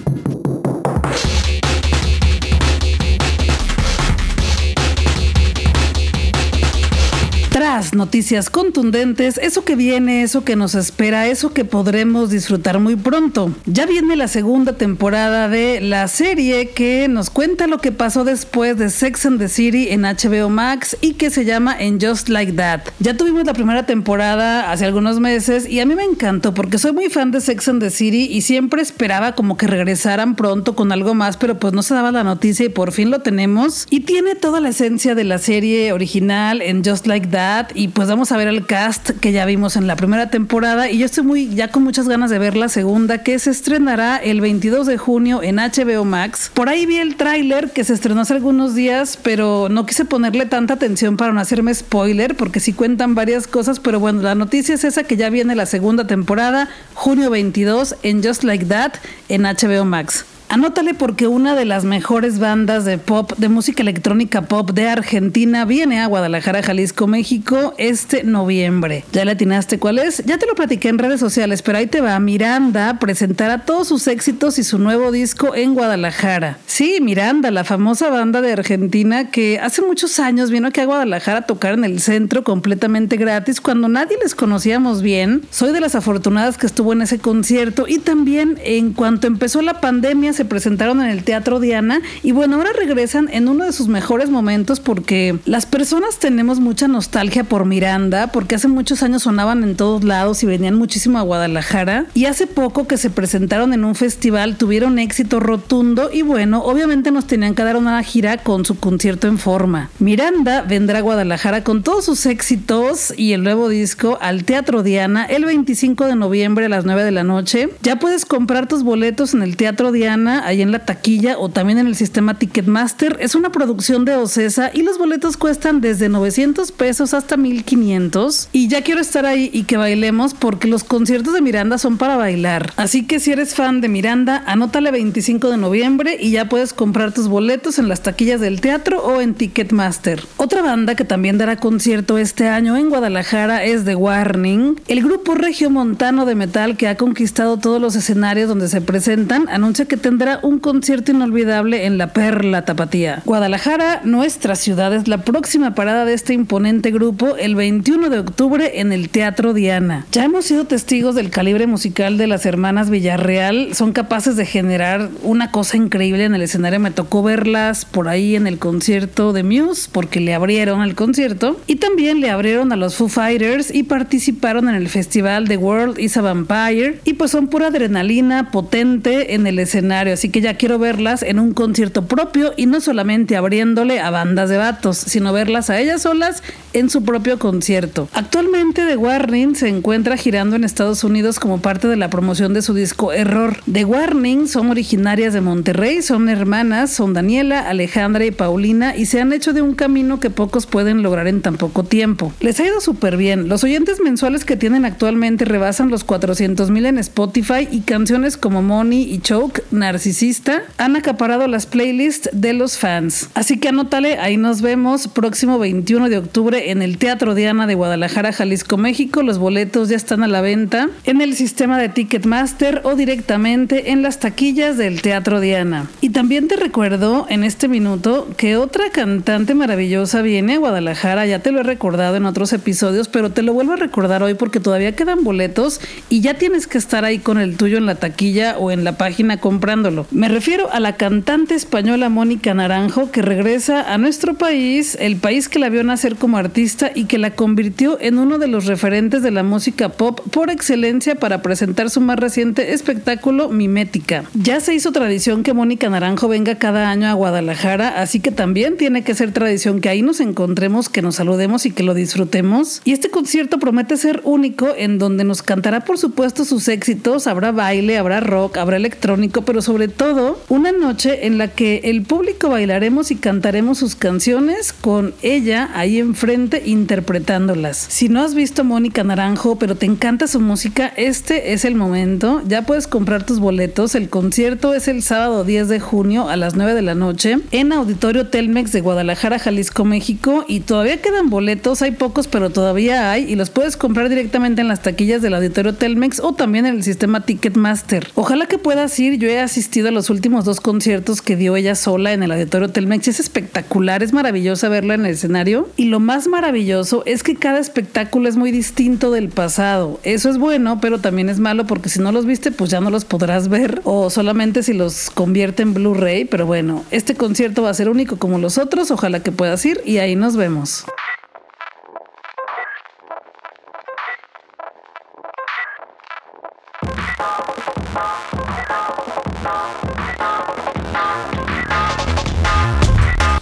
Noticias contundentes, eso que viene, eso que nos espera, eso que podremos disfrutar muy pronto. Ya viene la segunda temporada de la serie que nos cuenta lo que pasó después de Sex and the City en HBO Max y que se llama En Just Like That. Ya tuvimos la primera temporada hace algunos meses y a mí me encantó porque soy muy fan de Sex and the City y siempre esperaba como que regresaran pronto con algo más, pero pues no se daba la noticia y por fin lo tenemos. Y tiene toda la esencia de la serie original en Just Like That Y pues vamos a ver el cast que ya vimos en la primera temporada y yo estoy muy ya con muchas ganas de ver la segunda que se estrenará el 22 de junio en HBO Max. Por ahí vi el tráiler que se estrenó hace algunos días, pero no quise ponerle tanta atención para no hacerme spoiler porque sí cuentan varias cosas, pero bueno, la noticia es esa que ya viene la segunda temporada, junio 22 en Just Like That en HBO Max. Anótale porque una de las mejores bandas de pop, de música electrónica pop de Argentina, viene a Guadalajara, Jalisco, México este noviembre. ¿Ya le atinaste cuál es? Ya te lo platiqué en redes sociales, pero ahí te va. Miranda presentará todos sus éxitos y su nuevo disco en Guadalajara. Sí, Miranda, la famosa banda de Argentina que hace muchos años vino aquí a Guadalajara a tocar en el centro completamente gratis cuando nadie les conocíamos bien. Soy de las afortunadas que estuvo en ese concierto y también en cuanto empezó la pandemia se presentaron en el Teatro Diana y bueno, ahora regresan en uno de sus mejores momentos porque las personas tenemos mucha nostalgia por Miranda porque hace muchos años sonaban en todos lados y venían muchísimo a Guadalajara y hace poco que se presentaron en un festival tuvieron éxito rotundo y bueno, obviamente nos tenían que dar una gira con su concierto en forma. Miranda vendrá a Guadalajara con todos sus éxitos y el nuevo disco al Teatro Diana el 25 de noviembre a las 9 de la noche. Ya puedes comprar tus boletos en el Teatro Diana ahí en la taquilla o también en el sistema Ticketmaster. Es una producción de Ocesa y los boletos cuestan desde 900 pesos hasta 1500. Y ya quiero estar ahí y que bailemos porque los conciertos de Miranda son para bailar. Así que si eres fan de Miranda, anótale 25 de noviembre y ya puedes comprar tus boletos en las taquillas del teatro o en Ticketmaster. Otra banda que también dará concierto este año en Guadalajara es The Warning. El grupo regio montano de metal que ha conquistado todos los escenarios donde se presentan anuncia que tendrá un concierto inolvidable en la Perla Tapatía. Guadalajara, nuestra ciudad, es la próxima parada de este imponente grupo el 21 de octubre en el Teatro Diana. Ya hemos sido testigos del calibre musical de las hermanas Villarreal. Son capaces de generar una cosa increíble en el escenario. Me tocó verlas por ahí en el concierto de Muse porque le abrieron el concierto y también le abrieron a los Foo Fighters y participaron en el festival The World is a Vampire y pues son pura adrenalina potente en el escenario así que ya quiero verlas en un concierto propio y no solamente abriéndole a bandas de vatos, sino verlas a ellas solas en su propio concierto. Actualmente The Warning se encuentra girando en Estados Unidos como parte de la promoción de su disco Error. The Warning son originarias de Monterrey, son hermanas, son Daniela, Alejandra y Paulina y se han hecho de un camino que pocos pueden lograr en tan poco tiempo. Les ha ido súper bien. Los oyentes mensuales que tienen actualmente rebasan los 400 mil en Spotify y canciones como Money y Choke, narcisista han acaparado las playlists de los fans. Así que anótale, ahí nos vemos próximo 21 de octubre en el Teatro Diana de Guadalajara, Jalisco, México. Los boletos ya están a la venta en el sistema de Ticketmaster o directamente en las taquillas del Teatro Diana. Y también te recuerdo en este minuto que otra cantante maravillosa viene a Guadalajara, ya te lo he recordado en otros episodios, pero te lo vuelvo a recordar hoy porque todavía quedan boletos y ya tienes que estar ahí con el tuyo en la taquilla o en la página comprando me refiero a la cantante española Mónica Naranjo que regresa a nuestro país, el país que la vio nacer como artista y que la convirtió en uno de los referentes de la música pop por excelencia para presentar su más reciente espectáculo Mimética. Ya se hizo tradición que Mónica Naranjo venga cada año a Guadalajara, así que también tiene que ser tradición que ahí nos encontremos, que nos saludemos y que lo disfrutemos. Y este concierto promete ser único en donde nos cantará por supuesto sus éxitos, habrá baile, habrá rock, habrá electrónico, pero sobre sobre todo una noche en la que el público bailaremos y cantaremos sus canciones con ella ahí enfrente interpretándolas. Si no has visto Mónica Naranjo, pero te encanta su música, este es el momento. Ya puedes comprar tus boletos. El concierto es el sábado 10 de junio a las 9 de la noche en Auditorio Telmex de Guadalajara, Jalisco, México. Y todavía quedan boletos, hay pocos, pero todavía hay. Y los puedes comprar directamente en las taquillas del Auditorio Telmex o también en el sistema Ticketmaster. Ojalá que puedas ir. Yo he asistido a los últimos dos conciertos que dio ella sola en el Auditorio Telmex. Es espectacular, es maravillosa verla en el escenario. Y lo más maravilloso es que cada espectáculo es muy distinto del pasado. Eso es bueno, pero también es malo porque si no los viste, pues ya no los podrás ver o solamente si los convierte en Blu-ray. Pero bueno, este concierto va a ser único como los otros. Ojalá que puedas ir y ahí nos vemos.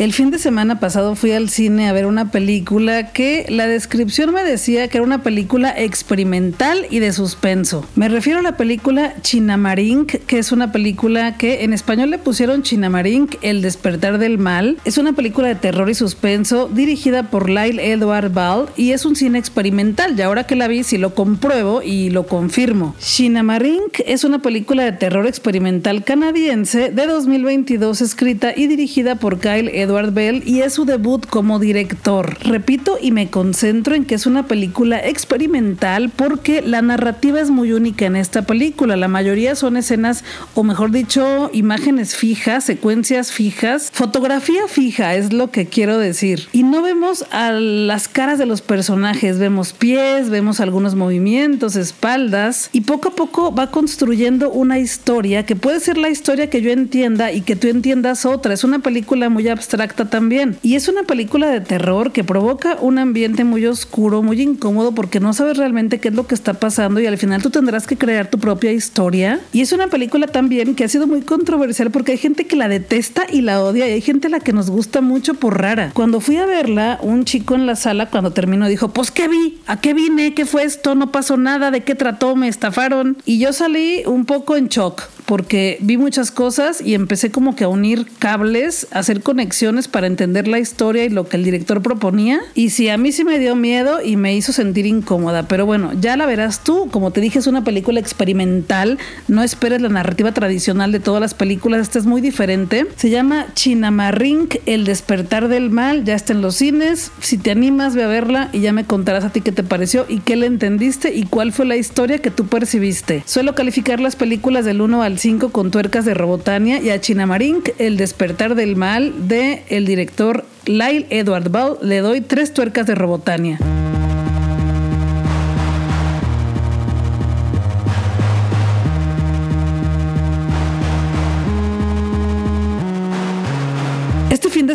El fin de semana pasado fui al cine a ver una película que la descripción me decía que era una película experimental y de suspenso. Me refiero a la película Chinamarink, que es una película que en español le pusieron Chinamarink, El despertar del mal. Es una película de terror y suspenso dirigida por Lyle Edward Ball y es un cine experimental. Y ahora que la vi, sí lo compruebo y lo confirmo. Chinamarink es una película de terror experimental canadiense de 2022 escrita y dirigida por Kyle Edward Edward Bell y es su debut como director. Repito y me concentro en que es una película experimental porque la narrativa es muy única en esta película. La mayoría son escenas, o mejor dicho, imágenes fijas, secuencias fijas, fotografía fija es lo que quiero decir. Y no vemos a las caras de los personajes, vemos pies, vemos algunos movimientos, espaldas y poco a poco va construyendo una historia que puede ser la historia que yo entienda y que tú entiendas otra. Es una película muy abstracta también. Y es una película de terror que provoca un ambiente muy oscuro, muy incómodo, porque no sabes realmente qué es lo que está pasando y al final tú tendrás que crear tu propia historia. Y es una película también que ha sido muy controversial porque hay gente que la detesta y la odia y hay gente a la que nos gusta mucho por rara. Cuando fui a verla, un chico en la sala cuando terminó dijo, pues ¿qué vi? ¿A qué vine? ¿Qué fue esto? No pasó nada, ¿de qué trató? Me estafaron. Y yo salí un poco en shock porque vi muchas cosas y empecé como que a unir cables, a hacer conexiones para entender la historia y lo que el director proponía. Y sí, a mí sí me dio miedo y me hizo sentir incómoda, pero bueno, ya la verás tú. Como te dije, es una película experimental. No esperes la narrativa tradicional de todas las películas, esta es muy diferente. Se llama Chinamarink, El despertar del mal. Ya está en los cines. Si te animas, ve a verla y ya me contarás a ti qué te pareció y qué le entendiste y cuál fue la historia que tú percibiste. Suelo calificar las películas del 1 al 5 con tuercas de Robotania y a Chinamarink, El despertar del mal de el director Lyle Edward Ball, le doy tres tuercas de Robotania.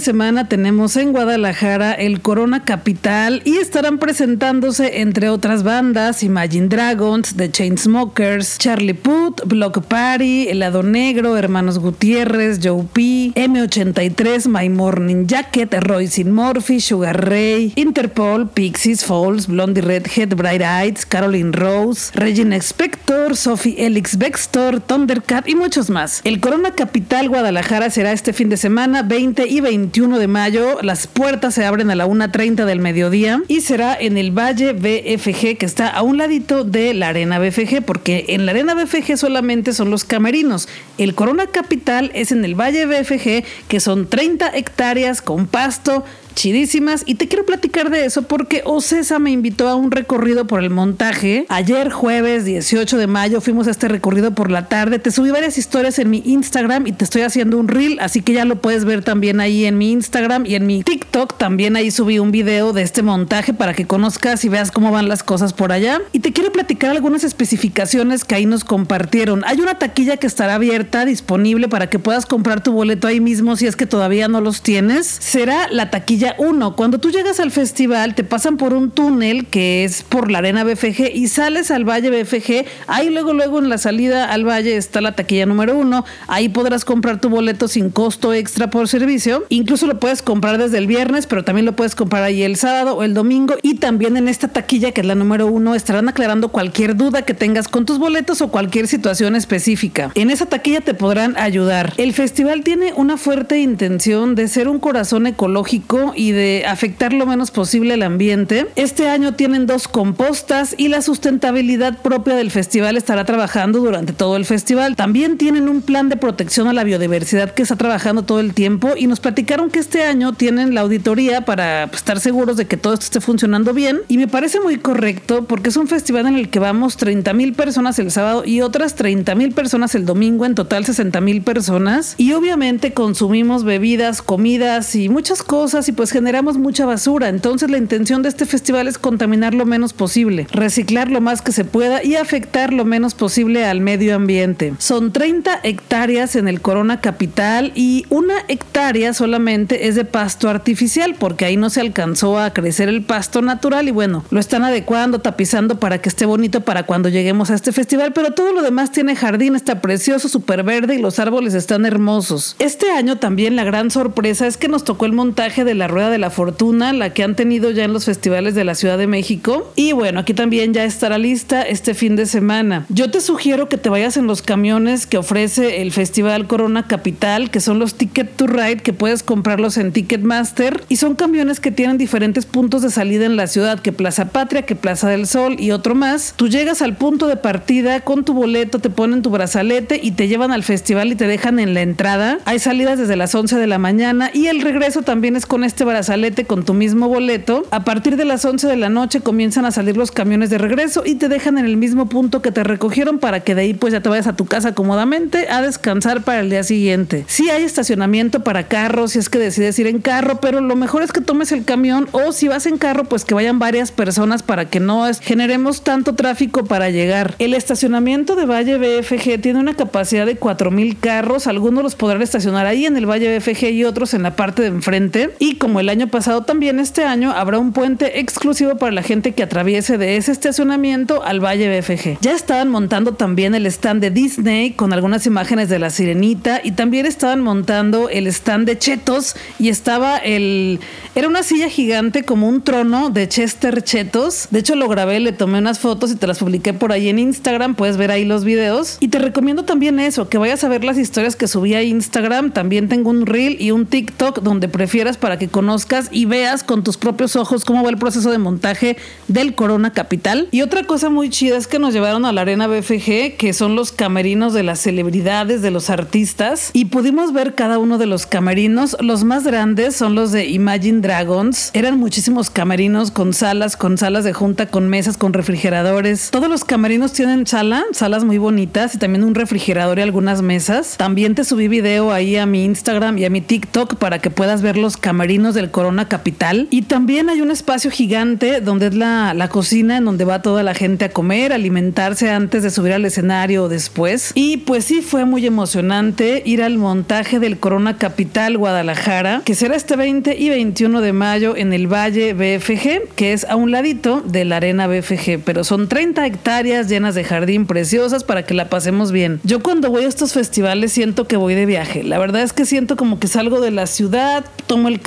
Semana tenemos en Guadalajara el Corona Capital y estarán presentándose entre otras bandas Imagine Dragons, The Chainsmokers, Charlie Puth, Block Party, Helado Negro, Hermanos Gutiérrez, Joe P, M83, My Morning Jacket, Royce Murphy, Sugar Ray, Interpol, Pixies, Falls, Blondie Redhead, Bright Eyes, Caroline Rose, Regina Spector, Sophie Elix Bextor, Thundercat y muchos más. El Corona Capital Guadalajara será este fin de semana 20 y 20 21 de mayo. Las puertas se abren a la 1.30 del mediodía y será en el Valle BFG, que está a un ladito de la Arena BFG, porque en la Arena BFG solamente son los camerinos. El Corona Capital es en el Valle BFG, que son 30 hectáreas con pasto chidísimas y te quiero platicar de eso porque Ocesa me invitó a un recorrido por el montaje. Ayer jueves 18 de mayo fuimos a este recorrido por la tarde. Te subí varias historias en mi Instagram y te estoy haciendo un reel, así que ya lo puedes ver también ahí en mi Instagram y en mi TikTok. También ahí subí un video de este montaje para que conozcas y veas cómo van las cosas por allá. Y te quiero platicar algunas especificaciones que ahí nos compartieron. Hay una taquilla que estará abierta, disponible para que puedas comprar tu boleto ahí mismo si es que todavía no los tienes. Será la taquilla uno, cuando tú llegas al festival, te pasan por un túnel que es por la arena BFG y sales al Valle BFG. Ahí luego, luego en la salida al Valle está la taquilla número uno. Ahí podrás comprar tu boleto sin costo extra por servicio. Incluso lo puedes comprar desde el viernes, pero también lo puedes comprar ahí el sábado o el domingo. Y también en esta taquilla, que es la número uno, estarán aclarando cualquier duda que tengas con tus boletos o cualquier situación específica. En esa taquilla te podrán ayudar. El festival tiene una fuerte intención de ser un corazón ecológico y de afectar lo menos posible el ambiente. Este año tienen dos compostas y la sustentabilidad propia del festival estará trabajando durante todo el festival. También tienen un plan de protección a la biodiversidad que está trabajando todo el tiempo y nos platicaron que este año tienen la auditoría para pues, estar seguros de que todo esto esté funcionando bien y me parece muy correcto porque es un festival en el que vamos 30 mil personas el sábado y otras 30 mil personas el domingo, en total 60 mil personas y obviamente consumimos bebidas, comidas y muchas cosas pues pues generamos mucha basura. Entonces la intención de este festival es contaminar lo menos posible, reciclar lo más que se pueda y afectar lo menos posible al medio ambiente. Son 30 hectáreas en el Corona Capital y una hectárea solamente es de pasto artificial porque ahí no se alcanzó a crecer el pasto natural y bueno, lo están adecuando, tapizando para que esté bonito para cuando lleguemos a este festival, pero todo lo demás tiene jardín, está precioso, súper verde y los árboles están hermosos. Este año también la gran sorpresa es que nos tocó el montaje de la Rueda de la Fortuna, la que han tenido ya en los festivales de la Ciudad de México. Y bueno, aquí también ya estará lista este fin de semana. Yo te sugiero que te vayas en los camiones que ofrece el Festival Corona Capital, que son los Ticket to Ride, que puedes comprarlos en Ticketmaster. Y son camiones que tienen diferentes puntos de salida en la ciudad, que Plaza Patria, que Plaza del Sol y otro más. Tú llegas al punto de partida con tu boleto, te ponen tu brazalete y te llevan al festival y te dejan en la entrada. Hay salidas desde las 11 de la mañana y el regreso también es con este brazalete con tu mismo boleto. A partir de las 11 de la noche comienzan a salir los camiones de regreso y te dejan en el mismo punto que te recogieron para que de ahí pues ya te vayas a tu casa cómodamente a descansar para el día siguiente. Sí hay estacionamiento para carros si es que decides ir en carro, pero lo mejor es que tomes el camión o si vas en carro pues que vayan varias personas para que no generemos tanto tráfico para llegar. El estacionamiento de Valle BFG tiene una capacidad de 4000 carros, algunos los podrán estacionar ahí en el Valle BFG y otros en la parte de enfrente. Y como el año pasado también este año habrá un puente exclusivo para la gente que atraviese de ese estacionamiento al Valle BFG. Ya estaban montando también el stand de Disney con algunas imágenes de la sirenita y también estaban montando el stand de Chetos y estaba el... Era una silla gigante como un trono de Chester Chetos. De hecho lo grabé, le tomé unas fotos y te las publiqué por ahí en Instagram, puedes ver ahí los videos. Y te recomiendo también eso, que vayas a ver las historias que subí a Instagram. También tengo un reel y un TikTok donde prefieras para que conozcas y veas con tus propios ojos cómo va el proceso de montaje del Corona Capital. Y otra cosa muy chida es que nos llevaron a la Arena BFG, que son los camerinos de las celebridades, de los artistas, y pudimos ver cada uno de los camerinos. Los más grandes son los de Imagine Dragons. Eran muchísimos camerinos con salas, con salas de junta, con mesas, con refrigeradores. Todos los camerinos tienen sala, salas muy bonitas y también un refrigerador y algunas mesas. También te subí video ahí a mi Instagram y a mi TikTok para que puedas ver los camerinos del Corona Capital. Y también hay un espacio gigante donde es la, la cocina en donde va toda la gente a comer, alimentarse antes de subir al escenario o después. Y pues sí, fue muy emocionante ir al montaje del Corona Capital Guadalajara, que será este 20 y 21 de mayo en el Valle BFG, que es a un ladito de la Arena BFG, pero son 30 hectáreas llenas de jardín preciosas para que la pasemos bien. Yo cuando voy a estos festivales siento que voy de viaje. La verdad es que siento como que salgo de la ciudad, tomo el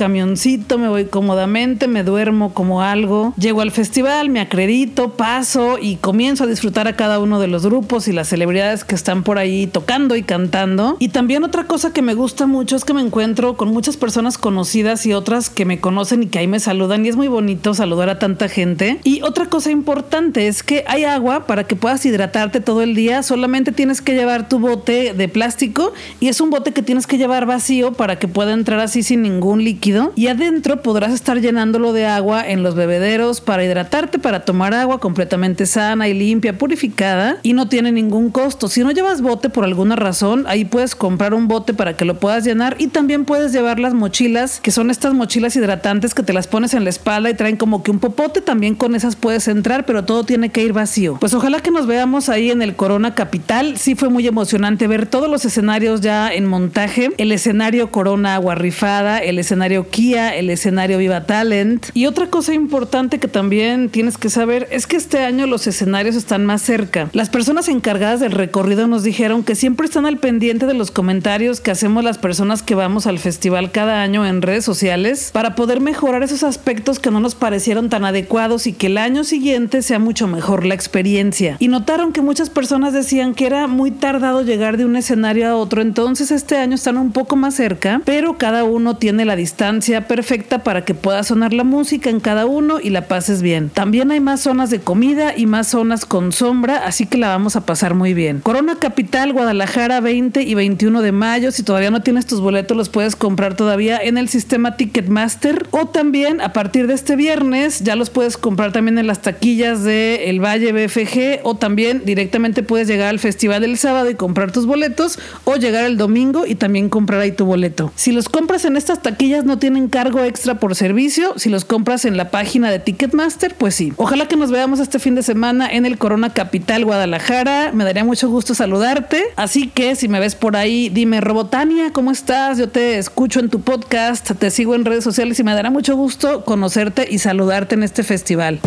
me voy cómodamente, me duermo como algo, llego al festival, me acredito, paso y comienzo a disfrutar a cada uno de los grupos y las celebridades que están por ahí tocando y cantando. Y también otra cosa que me gusta mucho es que me encuentro con muchas personas conocidas y otras que me conocen y que ahí me saludan y es muy bonito saludar a tanta gente. Y otra cosa importante es que hay agua para que puedas hidratarte todo el día, solamente tienes que llevar tu bote de plástico y es un bote que tienes que llevar vacío para que pueda entrar así sin ningún líquido y adentro podrás estar llenándolo de agua en los bebederos para hidratarte, para tomar agua completamente sana y limpia, purificada y no tiene ningún costo. Si no llevas bote por alguna razón, ahí puedes comprar un bote para que lo puedas llenar y también puedes llevar las mochilas, que son estas mochilas hidratantes que te las pones en la espalda y traen como que un popote, también con esas puedes entrar, pero todo tiene que ir vacío. Pues ojalá que nos veamos ahí en el Corona Capital. Sí fue muy emocionante ver todos los escenarios ya en montaje, el escenario Corona Agua Rifada, el escenario El escenario Viva Talent. Y otra cosa importante que también tienes que saber es que este año los escenarios están más cerca. Las personas encargadas del recorrido nos dijeron que siempre están al pendiente de los comentarios que hacemos las personas que vamos al festival cada año en redes sociales para poder mejorar esos aspectos que no nos parecieron tan adecuados y que el año siguiente sea mucho mejor la experiencia. Y notaron que muchas personas decían que era muy tardado llegar de un escenario a otro, entonces este año están un poco más cerca, pero cada uno tiene la distancia perfecta para que pueda sonar la música en cada uno y la pases bien. También hay más zonas de comida y más zonas con sombra, así que la vamos a pasar muy bien. Corona Capital, Guadalajara, 20 y 21 de mayo. Si todavía no tienes tus boletos, los puedes comprar todavía en el sistema Ticketmaster o también a partir de este viernes ya los puedes comprar también en las taquillas de El Valle BFG o también directamente puedes llegar al festival del sábado y comprar tus boletos o llegar el domingo y también comprar ahí tu boleto. Si los compras en estas taquillas taquillas no tienen cargo extra por servicio. Si los compras en la página de Ticketmaster, pues sí. Ojalá que nos veamos este fin de semana en el Corona Capital Guadalajara. Me daría mucho gusto saludarte. Así que si me ves por ahí, dime, Robotania, ¿cómo estás? Yo te escucho en tu podcast, te sigo en redes sociales y me dará mucho gusto conocerte y saludarte en este festival.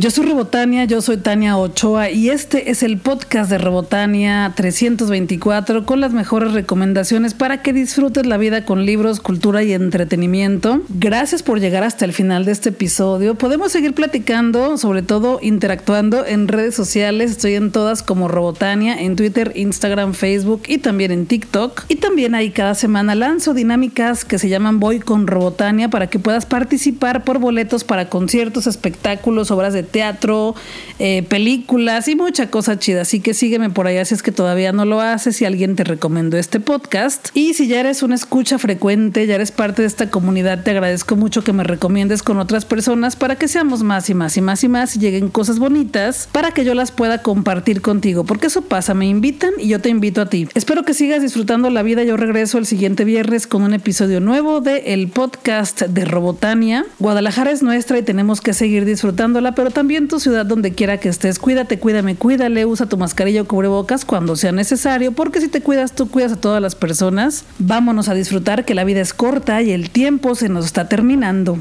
Yo soy Rebotania, yo soy Tania Ochoa y este es el podcast de Rebotania 324 con las mejores recomendaciones para que disfrutes la vida con libros, cultura y entretenimiento. Gracias por llegar hasta el final de este episodio. Podemos seguir platicando, sobre todo interactuando en redes sociales. Estoy en todas como Robotania, en Twitter, Instagram, Facebook y también en TikTok. Y también ahí cada semana lanzo dinámicas que se llaman Voy con Robotania para que puedas participar por boletos para conciertos, espectáculos, obras de teatro, eh, películas y mucha cosa chida. Así que sígueme por allá si es que todavía no lo haces, si alguien te recomendó este podcast. Y si ya eres una escucha frecuente, ya eres parte de esta comunidad, te agradezco mucho que me recomiendes con otras personas para que seamos más y más y más y más y lleguen cosas bonitas para que yo las pueda compartir contigo. Porque eso pasa, me invitan y yo te invito a ti. Espero que sigas disfrutando la vida. Yo regreso el siguiente viernes con un episodio nuevo de el podcast de Robotania. Guadalajara es nuestra y tenemos que seguir disfrutándola, pero también tu ciudad donde quiera que estés. Cuídate, cuídame, cuídale, usa tu mascarilla o cubrebocas cuando sea necesario, porque si te cuidas, tú cuidas a todas las personas. Vámonos a disfrutar que la vida es corta y el tiempo se nos está terminando.